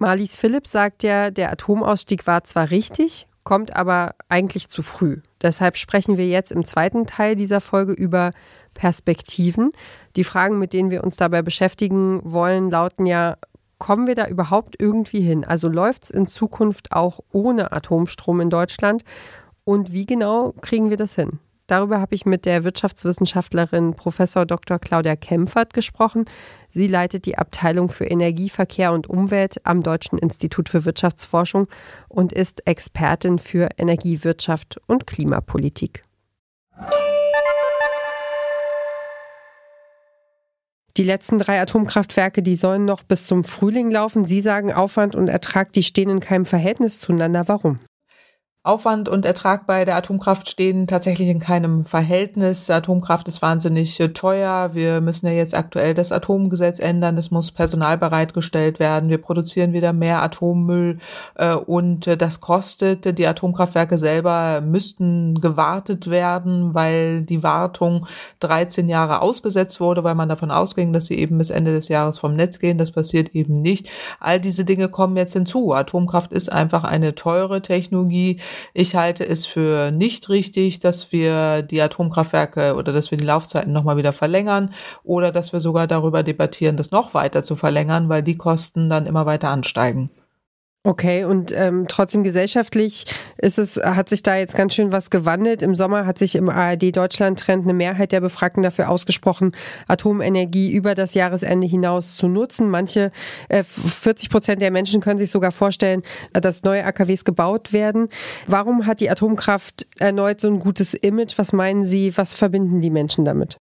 Marlies Philipp sagt ja, der Atomausstieg war zwar richtig, kommt aber eigentlich zu früh. Deshalb sprechen wir jetzt im zweiten Teil dieser Folge über Perspektiven. Die Fragen, mit denen wir uns dabei beschäftigen wollen, lauten ja, kommen wir da überhaupt irgendwie hin? Also läuft es in Zukunft auch ohne Atomstrom in Deutschland? Und wie genau kriegen wir das hin? Darüber habe ich mit der Wirtschaftswissenschaftlerin Prof. Dr. Claudia Kempfert gesprochen. Sie leitet die Abteilung für Energie, Verkehr und Umwelt am Deutschen Institut für Wirtschaftsforschung und ist Expertin für Energiewirtschaft und Klimapolitik. Die letzten drei Atomkraftwerke, die sollen noch bis zum Frühling laufen. Sie sagen, Aufwand und Ertrag, die stehen in keinem Verhältnis zueinander. Warum? Aufwand und Ertrag bei der Atomkraft stehen tatsächlich in keinem Verhältnis. Atomkraft ist wahnsinnig äh, teuer. Wir müssen ja jetzt aktuell das Atomgesetz ändern. Es muss Personal bereitgestellt werden. Wir produzieren wieder mehr Atommüll äh, und äh, das kostet. Die Atomkraftwerke selber müssten gewartet werden, weil die Wartung 13 Jahre ausgesetzt wurde, weil man davon ausging, dass sie eben bis Ende des Jahres vom Netz gehen. Das passiert eben nicht. All diese Dinge kommen jetzt hinzu. Atomkraft ist einfach eine teure Technologie ich halte es für nicht richtig, dass wir die Atomkraftwerke oder dass wir die Laufzeiten nochmal wieder verlängern oder dass wir sogar darüber debattieren, das noch weiter zu verlängern, weil die Kosten dann immer weiter ansteigen. Okay, und ähm, trotzdem gesellschaftlich ist es, hat sich da jetzt ganz schön was gewandelt. Im Sommer hat sich im ARD-Deutschland-Trend eine Mehrheit der Befragten dafür ausgesprochen, Atomenergie über das Jahresende hinaus zu nutzen. Manche, äh, 40 Prozent der Menschen können sich sogar vorstellen, dass neue AKWs gebaut werden. Warum hat die Atomkraft erneut so ein gutes Image? Was meinen Sie, was verbinden die Menschen damit?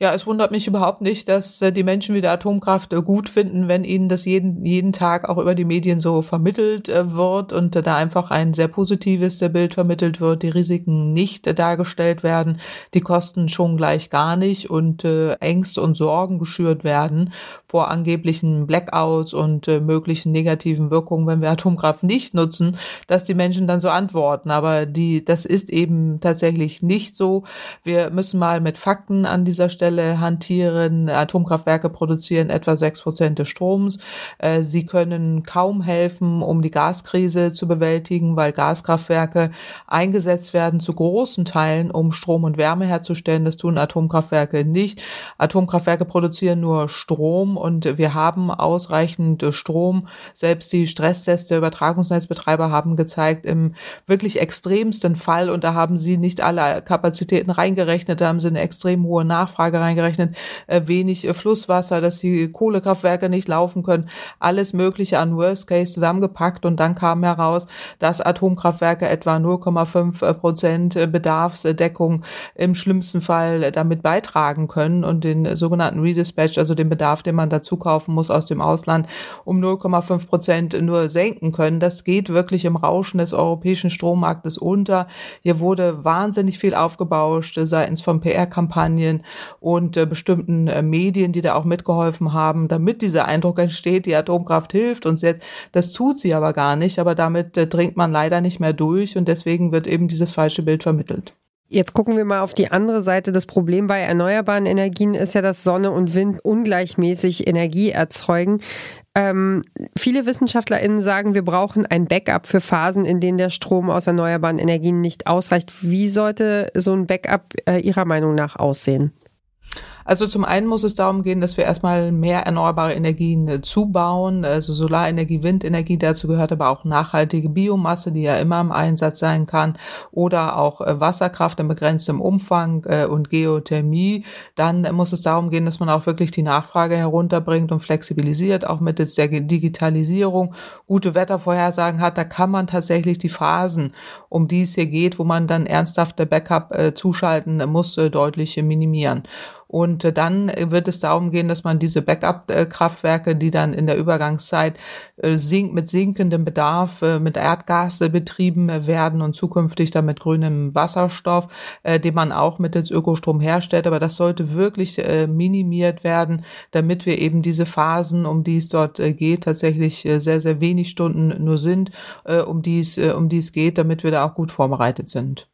Ja, es wundert mich überhaupt nicht, dass äh, die Menschen wieder Atomkraft äh, gut finden, wenn ihnen das jeden, jeden Tag auch über die Medien so vermittelt äh, wird und da einfach ein sehr positives Bild vermittelt wird, die Risiken nicht dargestellt werden, die Kosten schon gleich gar nicht und Ängste und Sorgen geschürt werden vor angeblichen Blackouts und möglichen negativen Wirkungen, wenn wir Atomkraft nicht nutzen, dass die Menschen dann so antworten. Aber die, das ist eben tatsächlich nicht so. Wir müssen mal mit Fakten an dieser dieser Stelle hantieren. Atomkraftwerke produzieren etwa sechs Prozent des Stroms. Äh, sie können kaum helfen, um die Gaskrise zu bewältigen, weil Gaskraftwerke eingesetzt werden zu großen Teilen, um Strom und Wärme herzustellen. Das tun Atomkraftwerke nicht. Atomkraftwerke produzieren nur Strom und wir haben ausreichend Strom. Selbst die Stresstests der Übertragungsnetzbetreiber haben gezeigt, im wirklich extremsten Fall, und da haben sie nicht alle Kapazitäten reingerechnet, da haben sie eine extrem hohe Nachfrage Nachfrage reingerechnet, äh, wenig äh, Flusswasser, dass die Kohlekraftwerke nicht laufen können, alles Mögliche an Worst Case zusammengepackt und dann kam heraus, dass Atomkraftwerke etwa 0,5 äh, Prozent Bedarfsdeckung im schlimmsten Fall damit beitragen können und den sogenannten Redispatch, also den Bedarf, den man dazu kaufen muss aus dem Ausland, um 0,5 Prozent nur senken können. Das geht wirklich im Rauschen des europäischen Strommarktes unter. Hier wurde wahnsinnig viel aufgebauscht seitens von PR-Kampagnen und äh, bestimmten äh, Medien, die da auch mitgeholfen haben, damit dieser Eindruck entsteht, die Atomkraft hilft uns jetzt. Das tut sie aber gar nicht, aber damit äh, dringt man leider nicht mehr durch und deswegen wird eben dieses falsche Bild vermittelt. Jetzt gucken wir mal auf die andere Seite. Das Problem bei erneuerbaren Energien ist ja, dass Sonne und Wind ungleichmäßig Energie erzeugen. Ähm, viele WissenschaftlerInnen sagen, wir brauchen ein Backup für Phasen, in denen der Strom aus erneuerbaren Energien nicht ausreicht. Wie sollte so ein Backup äh, Ihrer Meinung nach aussehen? Also zum einen muss es darum gehen, dass wir erstmal mehr erneuerbare Energien äh, zubauen, also Solarenergie, Windenergie, dazu gehört aber auch nachhaltige Biomasse, die ja immer im Einsatz sein kann, oder auch äh, Wasserkraft in begrenztem Umfang äh, und Geothermie. Dann muss es darum gehen, dass man auch wirklich die Nachfrage herunterbringt und flexibilisiert, auch mittels der Digitalisierung gute Wettervorhersagen hat. Da kann man tatsächlich die Phasen, um die es hier geht, wo man dann ernsthafte Backup zuschalten muss, deutlich minimieren. Und äh, dann wird es darum gehen, dass man diese Backup-Kraftwerke, die dann in der Übergangszeit äh, sink mit sinkendem Bedarf äh, mit Erdgas betrieben werden und zukünftig dann mit grünem Wasserstoff, den man auch mittels Ökostrom herstellt. Aber das sollte wirklich minimiert werden, damit wir eben diese Phasen, um die es dort geht, tatsächlich sehr, sehr wenig Stunden nur sind, um die es, um die es geht, damit wir da auch gut vorbereitet sind.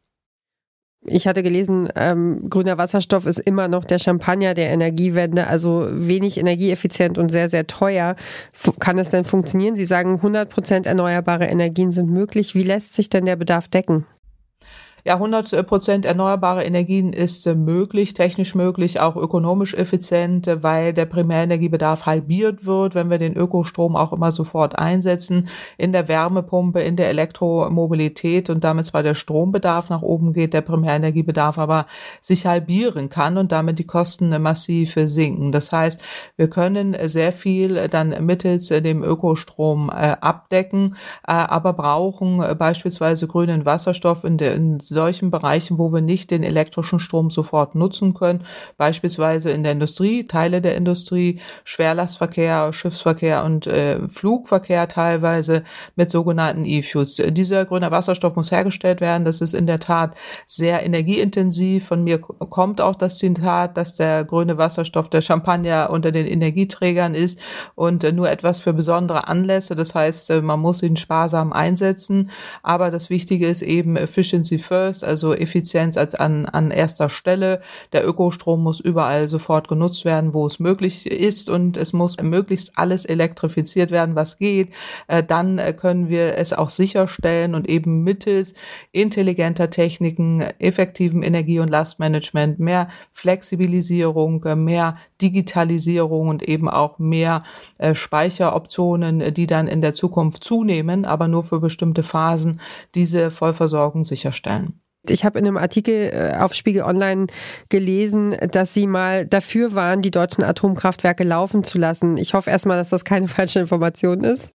Ich hatte gelesen, ähm, grüner Wasserstoff ist immer noch der Champagner der Energiewende, also wenig energieeffizient und sehr, sehr teuer. F kann es denn funktionieren? Sie sagen, 100 Prozent erneuerbare Energien sind möglich. Wie lässt sich denn der Bedarf decken? Ja, 100 Prozent erneuerbare Energien ist äh, möglich, technisch möglich, auch ökonomisch effizient, äh, weil der Primärenergiebedarf halbiert wird, wenn wir den Ökostrom auch immer sofort einsetzen, in der Wärmepumpe, in der Elektromobilität und damit zwar der Strombedarf nach oben geht, der Primärenergiebedarf aber sich halbieren kann und damit die Kosten massiv sinken. Das heißt, wir können sehr viel dann mittels dem Ökostrom äh, abdecken, aber brauchen beispielsweise grünen Wasserstoff in der in solchen Bereichen, wo wir nicht den elektrischen Strom sofort nutzen können, beispielsweise in der Industrie, Teile der Industrie, Schwerlastverkehr, Schiffsverkehr und äh, Flugverkehr teilweise mit sogenannten E-Fuels. Dieser grüne Wasserstoff muss hergestellt werden. Das ist in der Tat sehr energieintensiv. Von mir kommt auch das Zitat, dass der grüne Wasserstoff der Champagner unter den Energieträgern ist und äh, nur etwas für besondere Anlässe. Das heißt, äh, man muss ihn sparsam einsetzen. Aber das Wichtige ist eben Efficiency first first, also Effizienz als an, an erster Stelle. Der Ökostrom muss überall sofort genutzt werden, wo es möglich ist und es muss möglichst alles elektrifiziert werden, was geht. Äh, dann äh, können wir es auch sicherstellen und eben mittels intelligenter Techniken, effektivem Energie- und Lastmanagement, mehr Flexibilisierung, äh, mehr Digitalisierung und eben auch mehr Speicheroptionen, die dann in der Zukunft zunehmen, aber nur für bestimmte Phasen diese Vollversorgung sicherstellen. Ich habe in einem Artikel äh, auf Spiegel Online gelesen, dass Sie mal dafür waren, die deutschen Atomkraftwerke laufen zu lassen. Ich hoffe erstmal, dass das keine <laughs> falsche Information ist.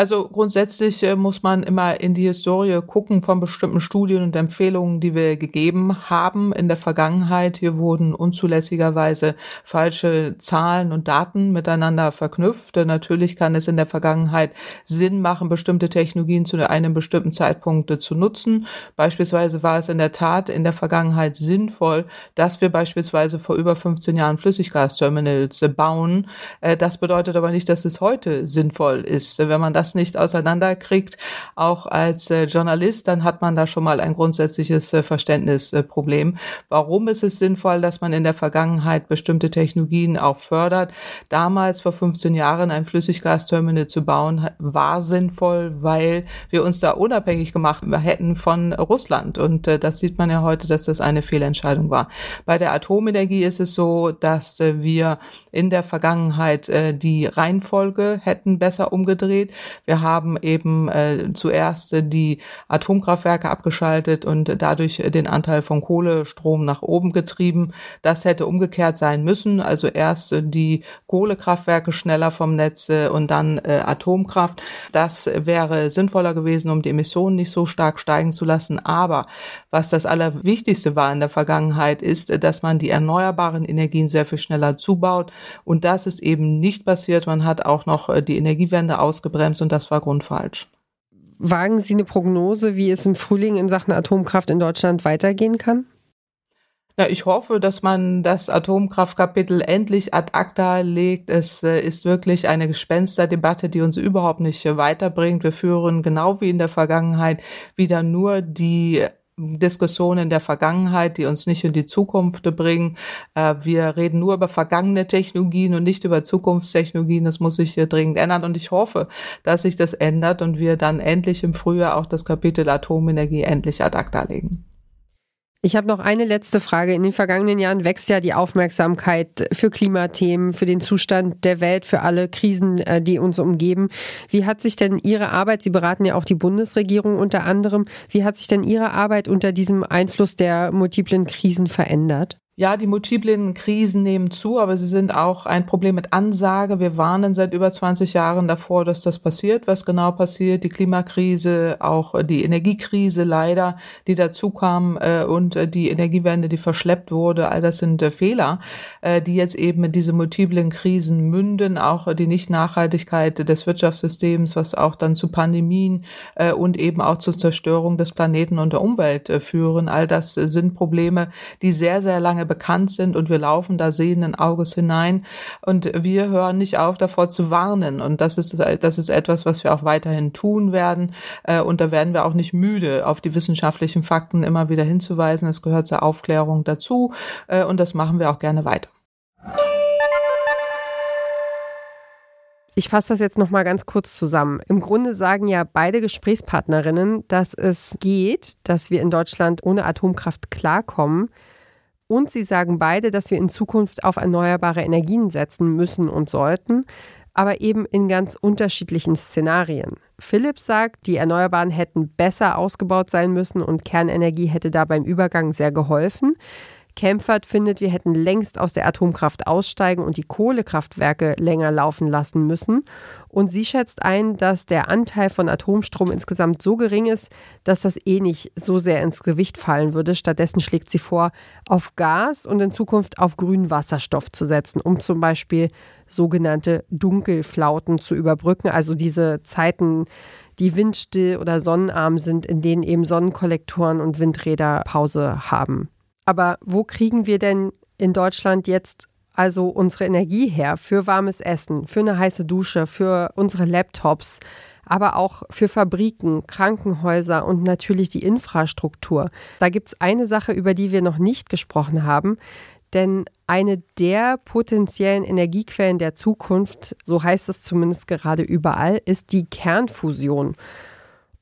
Also grundsätzlich äh, muss man immer in die Historie gucken von bestimmten Studien und Empfehlungen, die wir gegeben haben in der Vergangenheit. Hier wurden unzulässigerweise falsche Zahlen und Daten miteinander verknüpft. Natürlich kann es in der Vergangenheit Sinn machen, bestimmte Technologien zu einem bestimmten Zeitpunkt zu nutzen. Beispielsweise war es in der Tat in der Vergangenheit sinnvoll, dass wir beispielsweise vor über 15 Jahren Flüssiggasterminals bauen. Äh, das bedeutet aber nicht, dass es heute sinnvoll ist. Wenn man das nicht auseinanderkriegt, auch als äh, Journalist, dann hat man da schon mal ein grundsätzliches äh, Verständnisproblem. Warum ist es sinnvoll, dass man in der Vergangenheit bestimmte Technologien auch fördert? Damals vor 15 Jahren ein Flüssiggasterminal zu bauen, war sinnvoll, weil wir uns da unabhängig gemacht hätten von Russland. Und äh, das sieht man ja heute, dass das eine Fehlentscheidung war. Bei der Atomenergie ist es so, dass äh, wir in der Vergangenheit äh, die Reihenfolge hätten besser umgedreht. Wir haben eben äh, zuerst die Atomkraftwerke abgeschaltet und dadurch den Anteil von Kohlestrom nach oben getrieben. Das hätte umgekehrt sein müssen. Also erst die Kohlekraftwerke schneller vom Netz äh, und dann äh, Atomkraft. Das wäre sinnvoller gewesen, um die Emissionen nicht so stark steigen zu lassen. Aber was das Allerwichtigste war in der Vergangenheit, ist, dass man die erneuerbaren Energien sehr viel schneller zubaut. Und das ist eben nicht passiert. Man hat auch noch äh, die Energiewende ausgebremst und das war grundfalsch. Wagen Sie eine Prognose, wie es im Frühling in Sachen Atomkraft in Deutschland weitergehen kann? Ja, ich hoffe, dass man das Atomkraftkapitel endlich ad acta legt. Es äh, ist wirklich eine Gespensterdebatte, die uns überhaupt nicht weiterbringt. Wir führen genau wie in der Vergangenheit wieder nur die Diskussionen der Vergangenheit, die uns nicht in die Zukunft bringen. Äh, wir reden nur über vergangene Technologien und nicht über Zukunftstechnologien. Das muss sich hier dringend ändern und ich hoffe, dass sich das ändert und wir dann endlich im Frühjahr auch das Kapitel Atomenergie endlich ad acta legen. Ich habe noch eine letzte Frage. In den vergangenen Jahren wächst ja die Aufmerksamkeit für Klimathemen, für den Zustand der Welt, für alle Krisen, äh, die uns umgeben. Wie hat sich denn Ihre Arbeit, Sie beraten ja auch die Bundesregierung unter anderem, wie hat sich denn Ihre Arbeit unter diesem Einfluss der multiplen Krisen verändert? Ja, die multiplen Krisen nehmen zu, aber sie sind auch ein Problem mit Ansage. Wir warnen seit über 20 Jahren davor, dass das passiert. Was genau passiert? Die Klimakrise, auch die Energiekrise leider, die dazu kam äh, und äh, die Energiewende, die verschleppt wurde. All das sind äh, Fehler, äh, die jetzt eben mit diesen multiplen Krisen münden. Auch die Nichtnachhaltigkeit des Wirtschaftssystems, was auch dann zu Pandemien äh, und eben auch zur Zerstörung des Planeten und der Umwelt äh, führen. All das sind Probleme, die sehr, sehr lange bekannt sind und wir laufen da sehenden Auges hinein und wir hören nicht auf davor zu warnen und das ist das ist etwas, was wir auch weiterhin tun werden äh, und da werden wir auch nicht müde, auf die wissenschaftlichen Fakten immer wieder hinzuweisen. Es gehört zur Aufklärung dazu äh, und das machen wir auch gerne weiter. Ich fasse das jetzt noch mal ganz kurz zusammen. Im Grunde sagen ja beide Gesprächspartnerinnen, dass es geht, dass wir in Deutschland ohne Atomkraft klarkommen. Und sie sagen beide, dass wir in Zukunft auf erneuerbare Energien setzen müssen und sollten, aber eben in ganz unterschiedlichen Szenarien. Philipp sagt, die Erneuerbaren hätten besser ausgebaut sein müssen und Kernenergie hätte da beim Übergang sehr geholfen. Kempfert findet, wir hätten längst aus der Atomkraft aussteigen und die Kohlekraftwerke länger laufen lassen müssen. Und sie schätzt ein, dass der Anteil von Atomstrom insgesamt so gering ist, dass das eh nicht so sehr ins Gewicht fallen würde. Stattdessen schlägt sie vor, auf Gas und in Zukunft auf grünen Wasserstoff zu setzen, um zum Beispiel sogenannte Dunkelflauten zu überbrücken, also diese Zeiten, die windstill oder sonnenarm sind, in denen eben Sonnenkollektoren und Windräder Pause haben. Aber wo kriegen wir denn in Deutschland jetzt also unsere Energie her für warmes Essen, für eine heiße Dusche, für unsere Laptops, aber auch für Fabriken, Krankenhäuser und natürlich die Infrastruktur. Da gibt es eine Sache, über die wir noch nicht gesprochen haben. Denn eine der potenziellen Energiequellen der Zukunft, so heißt es zumindest gerade überall, ist die Kernfusion.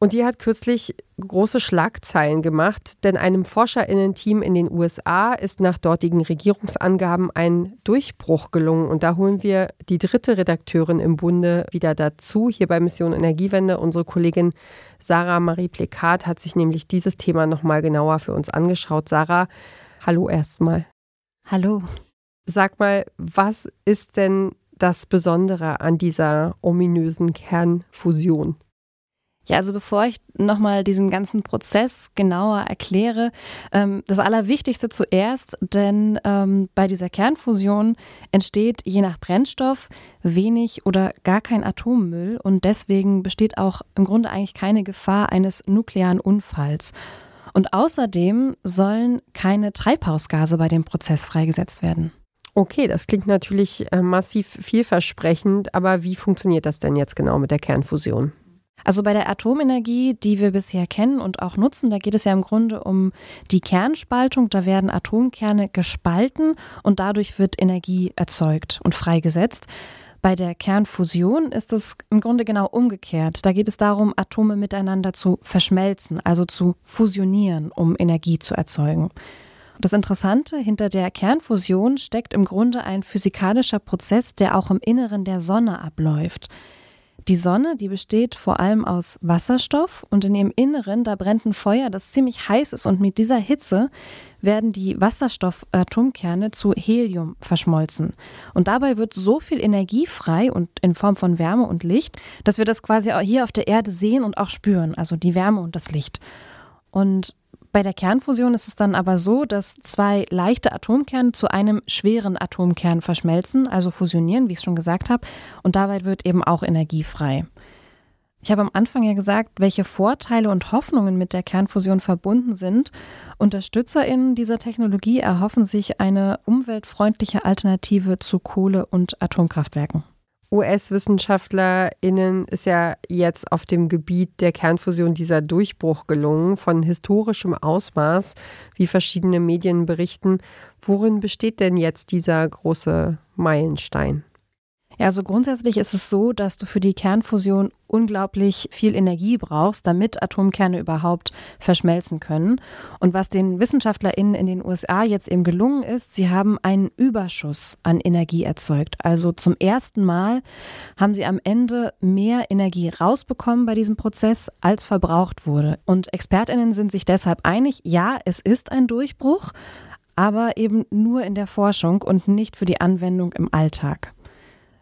Und die hat kürzlich große Schlagzeilen gemacht, denn einem Forscherinnen-Team in den USA ist nach dortigen Regierungsangaben ein Durchbruch gelungen. Und da holen wir die dritte Redakteurin im Bunde wieder dazu. Hier bei Mission Energiewende. Unsere Kollegin Sarah Marie Plekat hat sich nämlich dieses Thema nochmal genauer für uns angeschaut. Sarah, hallo erstmal. Hallo. Sag mal, was ist denn das Besondere an dieser ominösen Kernfusion? Ja, also bevor ich nochmal diesen ganzen Prozess genauer erkläre, ähm, das Allerwichtigste zuerst, denn ähm, bei dieser Kernfusion entsteht je nach Brennstoff wenig oder gar kein Atommüll und deswegen besteht auch im Grunde eigentlich keine Gefahr eines nuklearen Unfalls. Und außerdem sollen keine Treibhausgase bei dem Prozess freigesetzt werden. Okay, das klingt natürlich äh, massiv vielversprechend, aber wie funktioniert das denn jetzt genau mit der Kernfusion? Also bei der Atomenergie, die wir bisher kennen und auch nutzen, da geht es ja im Grunde um die Kernspaltung. Da werden Atomkerne gespalten und dadurch wird Energie erzeugt und freigesetzt. Bei der Kernfusion ist es im Grunde genau umgekehrt. Da geht es darum, Atome miteinander zu verschmelzen, also zu fusionieren, um Energie zu erzeugen. Das Interessante, hinter der Kernfusion steckt im Grunde ein physikalischer Prozess, der auch im Inneren der Sonne abläuft. Die Sonne, die besteht vor allem aus Wasserstoff und in ihrem Inneren, da brennt ein Feuer, das ziemlich heiß ist und mit dieser Hitze werden die Wasserstoffatomkerne zu Helium verschmolzen. Und dabei wird so viel Energie frei und in Form von Wärme und Licht, dass wir das quasi auch hier auf der Erde sehen und auch spüren, also die Wärme und das Licht. Und bei der Kernfusion ist es dann aber so, dass zwei leichte Atomkerne zu einem schweren Atomkern verschmelzen, also fusionieren, wie ich es schon gesagt habe, und dabei wird eben auch Energie frei. Ich habe am Anfang ja gesagt, welche Vorteile und Hoffnungen mit der Kernfusion verbunden sind. Unterstützerinnen dieser Technologie erhoffen sich eine umweltfreundliche Alternative zu Kohle- und Atomkraftwerken. US-WissenschaftlerInnen ist ja jetzt auf dem Gebiet der Kernfusion dieser Durchbruch gelungen, von historischem Ausmaß, wie verschiedene Medien berichten. Worin besteht denn jetzt dieser große Meilenstein? Ja, also grundsätzlich ist es so, dass du für die Kernfusion unglaublich viel Energie brauchst, damit Atomkerne überhaupt verschmelzen können. Und was den WissenschaftlerInnen in den USA jetzt eben gelungen ist, sie haben einen Überschuss an Energie erzeugt. Also zum ersten Mal haben sie am Ende mehr Energie rausbekommen bei diesem Prozess, als verbraucht wurde. Und ExpertInnen sind sich deshalb einig, ja, es ist ein Durchbruch, aber eben nur in der Forschung und nicht für die Anwendung im Alltag.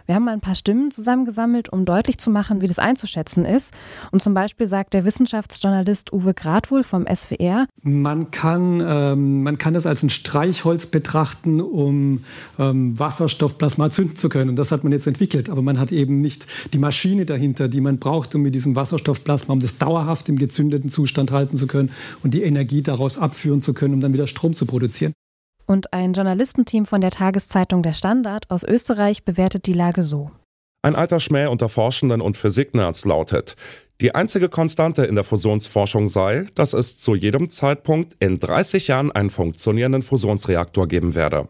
Wir haben mal ein paar Stimmen zusammengesammelt, um deutlich zu machen, wie das einzuschätzen ist. Und zum Beispiel sagt der Wissenschaftsjournalist Uwe Gradwohl vom SWR. Man kann, ähm, man kann das als ein Streichholz betrachten, um ähm, Wasserstoffplasma zünden zu können. Und das hat man jetzt entwickelt. Aber man hat eben nicht die Maschine dahinter, die man braucht, um mit diesem Wasserstoffplasma, um das dauerhaft im gezündeten Zustand halten zu können und die Energie daraus abführen zu können, um dann wieder Strom zu produzieren. Und ein Journalistenteam von der Tageszeitung Der Standard aus Österreich bewertet die Lage so. Ein alter Schmäh unter Forschenden und Physiknerds lautet, die einzige Konstante in der Fusionsforschung sei, dass es zu jedem Zeitpunkt in 30 Jahren einen funktionierenden Fusionsreaktor geben werde.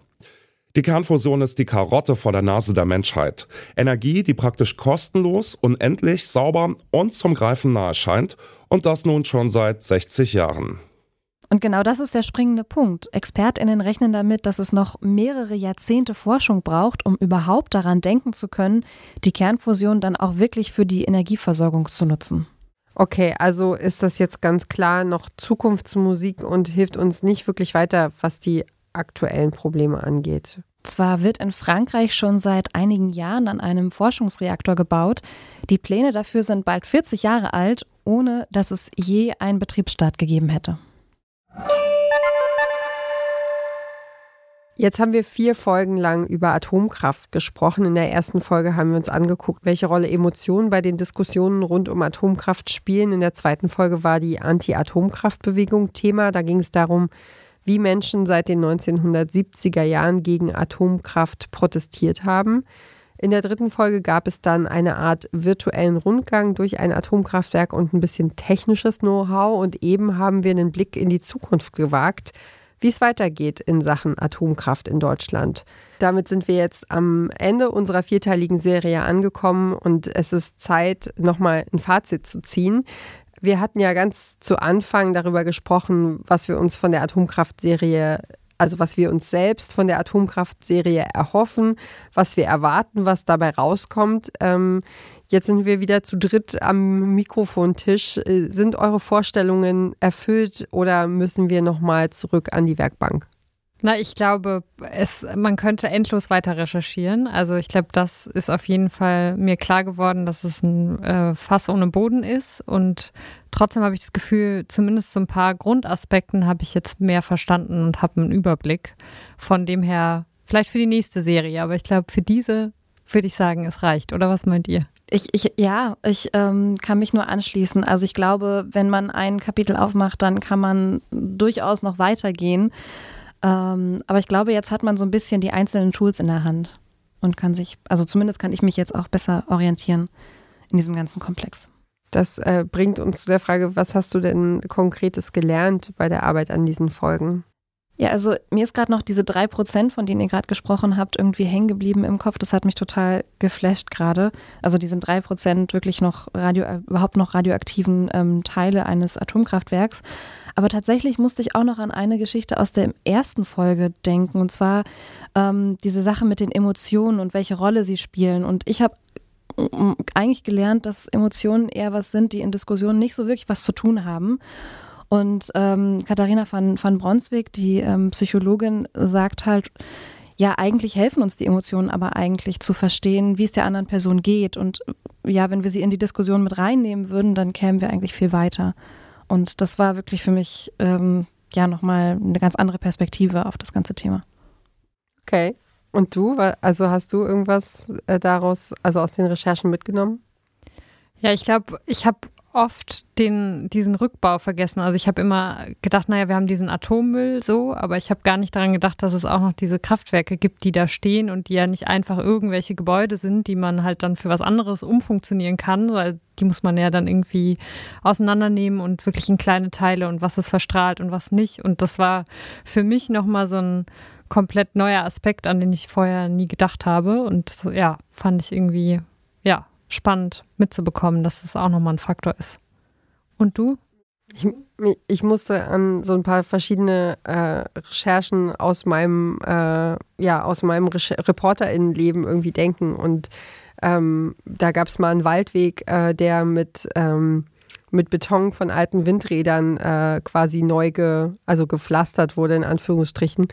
Die Kernfusion ist die Karotte vor der Nase der Menschheit. Energie, die praktisch kostenlos, unendlich, sauber und zum Greifen nahe scheint und das nun schon seit 60 Jahren. Und genau das ist der springende Punkt. ExpertInnen rechnen damit, dass es noch mehrere Jahrzehnte Forschung braucht, um überhaupt daran denken zu können, die Kernfusion dann auch wirklich für die Energieversorgung zu nutzen. Okay, also ist das jetzt ganz klar noch Zukunftsmusik und hilft uns nicht wirklich weiter, was die aktuellen Probleme angeht. Zwar wird in Frankreich schon seit einigen Jahren an einem Forschungsreaktor gebaut, die Pläne dafür sind bald 40 Jahre alt, ohne dass es je einen Betriebsstart gegeben hätte. Jetzt haben wir vier Folgen lang über Atomkraft gesprochen. In der ersten Folge haben wir uns angeguckt, welche Rolle Emotionen bei den Diskussionen rund um Atomkraft spielen. In der zweiten Folge war die Anti-Atomkraftbewegung Thema. Da ging es darum, wie Menschen seit den 1970er Jahren gegen Atomkraft protestiert haben. In der dritten Folge gab es dann eine Art virtuellen Rundgang durch ein Atomkraftwerk und ein bisschen technisches Know-how. Und eben haben wir einen Blick in die Zukunft gewagt, wie es weitergeht in Sachen Atomkraft in Deutschland. Damit sind wir jetzt am Ende unserer vierteiligen Serie angekommen und es ist Zeit, nochmal ein Fazit zu ziehen. Wir hatten ja ganz zu Anfang darüber gesprochen, was wir uns von der Atomkraftserie also was wir uns selbst von der Atomkraftserie erhoffen, was wir erwarten, was dabei rauskommt. Ähm, jetzt sind wir wieder zu dritt am Mikrofontisch. Äh, sind eure Vorstellungen erfüllt oder müssen wir nochmal zurück an die Werkbank? Na, ich glaube, es, man könnte endlos weiter recherchieren. Also ich glaube, das ist auf jeden Fall mir klar geworden, dass es ein äh, Fass ohne Boden ist. Und trotzdem habe ich das Gefühl, zumindest so ein paar Grundaspekten habe ich jetzt mehr verstanden und habe einen Überblick. Von dem her, vielleicht für die nächste Serie, aber ich glaube, für diese würde ich sagen, es reicht. Oder was meint ihr? Ich, ich, ja, ich ähm, kann mich nur anschließen. Also ich glaube, wenn man ein Kapitel aufmacht, dann kann man durchaus noch weitergehen. Ähm, aber ich glaube, jetzt hat man so ein bisschen die einzelnen Tools in der Hand und kann sich, also zumindest kann ich mich jetzt auch besser orientieren in diesem ganzen Komplex. Das äh, bringt uns zu der Frage, was hast du denn konkretes gelernt bei der Arbeit an diesen Folgen? Ja, also mir ist gerade noch diese drei Prozent, von denen ihr gerade gesprochen habt, irgendwie hängen geblieben im Kopf. Das hat mich total geflasht gerade. Also die sind drei Prozent wirklich noch radio, überhaupt noch radioaktiven ähm, Teile eines Atomkraftwerks. Aber tatsächlich musste ich auch noch an eine Geschichte aus der ersten Folge denken. Und zwar ähm, diese Sache mit den Emotionen und welche Rolle sie spielen. Und ich habe eigentlich gelernt, dass Emotionen eher was sind, die in Diskussionen nicht so wirklich was zu tun haben. Und ähm, Katharina van, van Bronswijk, die ähm, Psychologin, sagt halt, ja, eigentlich helfen uns die Emotionen aber eigentlich zu verstehen, wie es der anderen Person geht. Und ja, wenn wir sie in die Diskussion mit reinnehmen würden, dann kämen wir eigentlich viel weiter. Und das war wirklich für mich ähm, ja nochmal eine ganz andere Perspektive auf das ganze Thema. Okay. Und du, also hast du irgendwas äh, daraus, also aus den Recherchen mitgenommen? Ja, ich glaube, ich habe oft den, diesen Rückbau vergessen. Also ich habe immer gedacht, naja, wir haben diesen Atommüll so, aber ich habe gar nicht daran gedacht, dass es auch noch diese Kraftwerke gibt, die da stehen und die ja nicht einfach irgendwelche Gebäude sind, die man halt dann für was anderes umfunktionieren kann, weil die muss man ja dann irgendwie auseinandernehmen und wirklich in kleine Teile und was ist verstrahlt und was nicht. Und das war für mich nochmal so ein komplett neuer Aspekt, an den ich vorher nie gedacht habe. Und so, ja, fand ich irgendwie, spannend mitzubekommen, dass es auch nochmal ein Faktor ist. Und du? Ich, ich, musste an so ein paar verschiedene äh, Recherchen aus meinem, äh, ja, aus meinem ReporterInnenleben irgendwie denken. Und ähm, da gab es mal einen Waldweg, äh, der mit ähm, mit Beton von alten Windrädern äh, quasi neu ge, also gepflastert wurde, in Anführungsstrichen.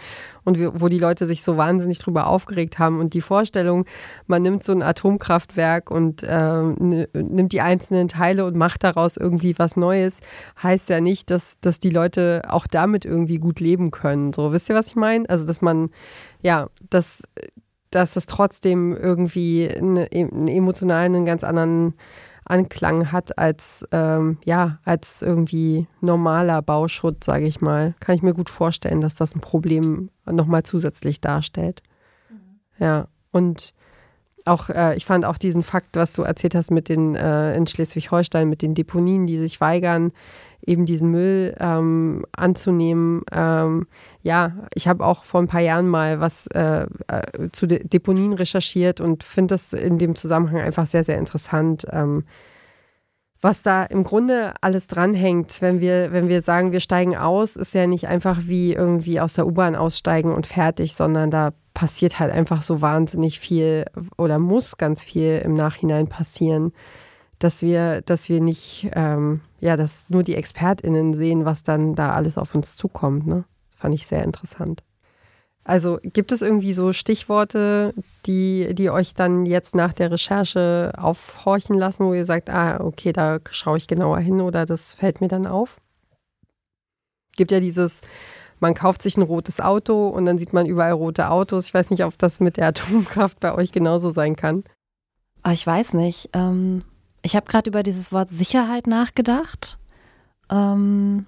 Und wo die Leute sich so wahnsinnig drüber aufgeregt haben. Und die Vorstellung, man nimmt so ein Atomkraftwerk und äh, nimmt die einzelnen Teile und macht daraus irgendwie was Neues, heißt ja nicht, dass, dass die Leute auch damit irgendwie gut leben können. So, wisst ihr, was ich meine? Also, dass man, ja, dass, dass es trotzdem irgendwie einen, einen emotionalen, einen ganz anderen Anklang hat als, ähm, ja, als irgendwie normaler Bauschutz, sage ich mal. Kann ich mir gut vorstellen, dass das ein Problem nochmal zusätzlich darstellt. Mhm. Ja, und auch, äh, ich fand auch diesen Fakt, was du erzählt hast mit den äh, in Schleswig-Holstein, mit den Deponien, die sich weigern, eben diesen Müll ähm, anzunehmen. Ähm, ja, ich habe auch vor ein paar Jahren mal was äh, äh, zu De Deponien recherchiert und finde das in dem Zusammenhang einfach sehr, sehr interessant. Ähm, was da im Grunde alles dranhängt, wenn wir, wenn wir sagen, wir steigen aus, ist ja nicht einfach wie irgendwie aus der U-Bahn aussteigen und fertig, sondern da passiert halt einfach so wahnsinnig viel oder muss ganz viel im Nachhinein passieren dass wir, dass wir nicht, ähm, ja, dass nur die ExpertInnen sehen, was dann da alles auf uns zukommt. Ne? Fand ich sehr interessant. Also gibt es irgendwie so Stichworte, die, die euch dann jetzt nach der Recherche aufhorchen lassen, wo ihr sagt, ah, okay, da schaue ich genauer hin oder das fällt mir dann auf? Gibt ja dieses, man kauft sich ein rotes Auto und dann sieht man überall rote Autos. Ich weiß nicht, ob das mit der <laughs> Atomkraft bei euch genauso sein kann. Ah, ich weiß nicht. Ähm, ich habe gerade über dieses Wort Sicherheit nachgedacht ähm,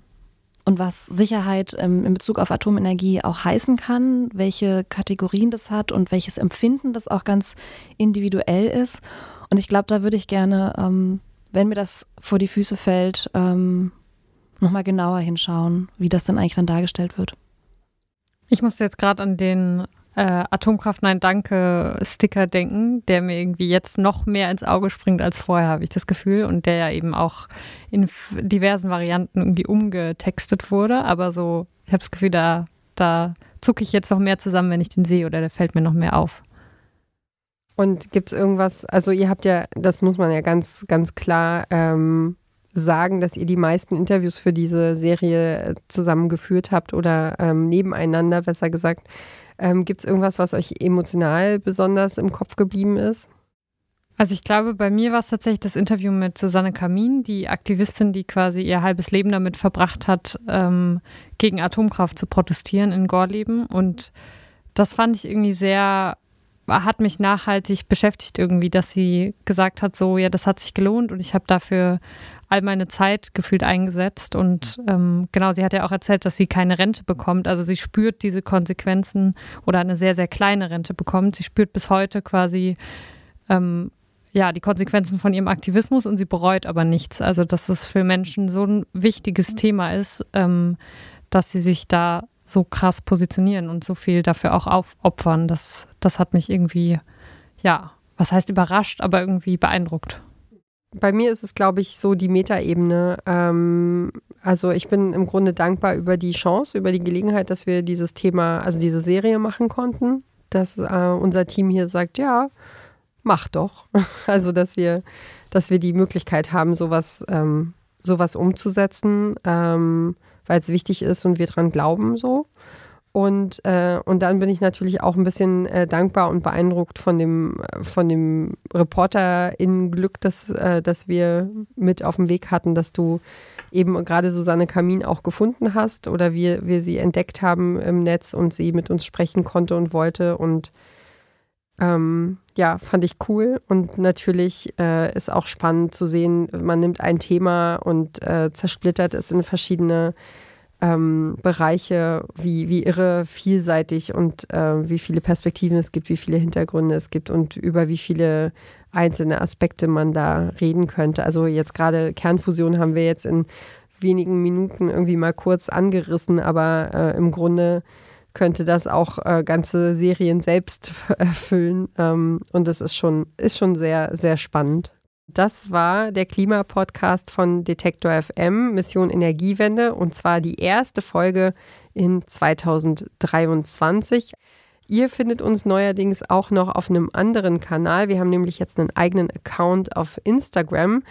und was Sicherheit ähm, in Bezug auf Atomenergie auch heißen kann, welche Kategorien das hat und welches Empfinden das auch ganz individuell ist. Und ich glaube, da würde ich gerne, ähm, wenn mir das vor die Füße fällt, ähm, nochmal genauer hinschauen, wie das dann eigentlich dann dargestellt wird. Ich musste jetzt gerade an den äh, Atomkraft Nein Danke Sticker denken, der mir irgendwie jetzt noch mehr ins Auge springt als vorher, habe ich das Gefühl. Und der ja eben auch in diversen Varianten irgendwie umgetextet wurde. Aber so, ich habe das Gefühl, da, da zucke ich jetzt noch mehr zusammen, wenn ich den sehe oder der fällt mir noch mehr auf. Und gibt es irgendwas, also ihr habt ja, das muss man ja ganz, ganz klar ähm, sagen, dass ihr die meisten Interviews für diese Serie zusammengeführt habt oder ähm, nebeneinander, besser gesagt. Ähm, Gibt es irgendwas, was euch emotional besonders im Kopf geblieben ist? Also ich glaube, bei mir war es tatsächlich das Interview mit Susanne Kamin, die Aktivistin, die quasi ihr halbes Leben damit verbracht hat, ähm, gegen Atomkraft zu protestieren in Gorleben. Und das fand ich irgendwie sehr, hat mich nachhaltig beschäftigt irgendwie, dass sie gesagt hat, so, ja, das hat sich gelohnt und ich habe dafür all meine Zeit gefühlt eingesetzt. Und ähm, genau, sie hat ja auch erzählt, dass sie keine Rente bekommt. Also sie spürt diese Konsequenzen oder eine sehr, sehr kleine Rente bekommt. Sie spürt bis heute quasi ähm, ja, die Konsequenzen von ihrem Aktivismus und sie bereut aber nichts. Also, dass es für Menschen so ein wichtiges Thema ist, ähm, dass sie sich da so krass positionieren und so viel dafür auch aufopfern. Das, das hat mich irgendwie, ja, was heißt überrascht, aber irgendwie beeindruckt bei mir ist es, glaube ich, so die Metaebene. Ähm, also ich bin im Grunde dankbar über die Chance, über die Gelegenheit, dass wir dieses Thema, also diese Serie machen konnten. Dass äh, unser Team hier sagt, ja, mach doch. <laughs> Also dass wir, dass wir die Möglichkeit haben, sowas, ähm, sowas umzusetzen, ähm, weil es wichtig ist und wir dran glauben so. Und, äh, und dann bin ich natürlich auch ein bisschen äh, dankbar und beeindruckt von dem, von dem Reporter-Glück, das, äh, das wir mit auf dem Weg hatten, dass du eben gerade Susanne Kamin auch gefunden hast oder wir, wir sie entdeckt haben im Netz und sie mit uns sprechen konnte und wollte. Und ähm, ja, fand ich cool. Und natürlich äh, ist auch spannend zu sehen, man nimmt ein Thema und äh, zersplittert es in verschiedene ähm, Bereiche, wie, wie irre vielseitig und äh, wie viele Perspektiven es gibt, wie viele Hintergründe es gibt und über wie viele einzelne Aspekte man da reden könnte. Also jetzt gerade Kernfusion haben wir jetzt in wenigen Minuten irgendwie mal kurz angerissen, aber äh, im Grunde könnte das auch äh, ganze Serien selbst <laughs> erfüllen. Ähm, und das ist schon, ist schon sehr, sehr spannend. Das war der Klimapodcast von Detektor FM, Mission Energiewende, und zwar die erste Folge in 2023. Ihr findet uns neuerdings auch noch auf einem anderen Kanal. Wir haben nämlich jetzt einen eigenen Account auf Instagram.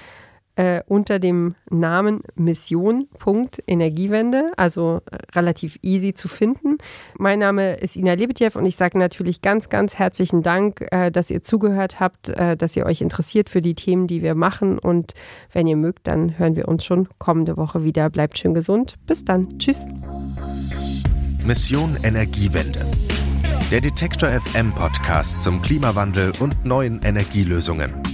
Äh, unter dem Namen Mission.energiewende, also äh, relativ easy zu finden. Mein Name ist Ina Lebetjew und ich sage natürlich ganz, ganz herzlichen Dank, äh, dass ihr zugehört habt, äh, dass ihr euch interessiert für die Themen, die wir machen. Und wenn ihr mögt, dann hören wir uns schon kommende Woche wieder. Bleibt schön gesund. Bis dann. Tschüss. Mission Energiewende. Der Detektor FM Podcast zum Klimawandel und neuen Energielösungen.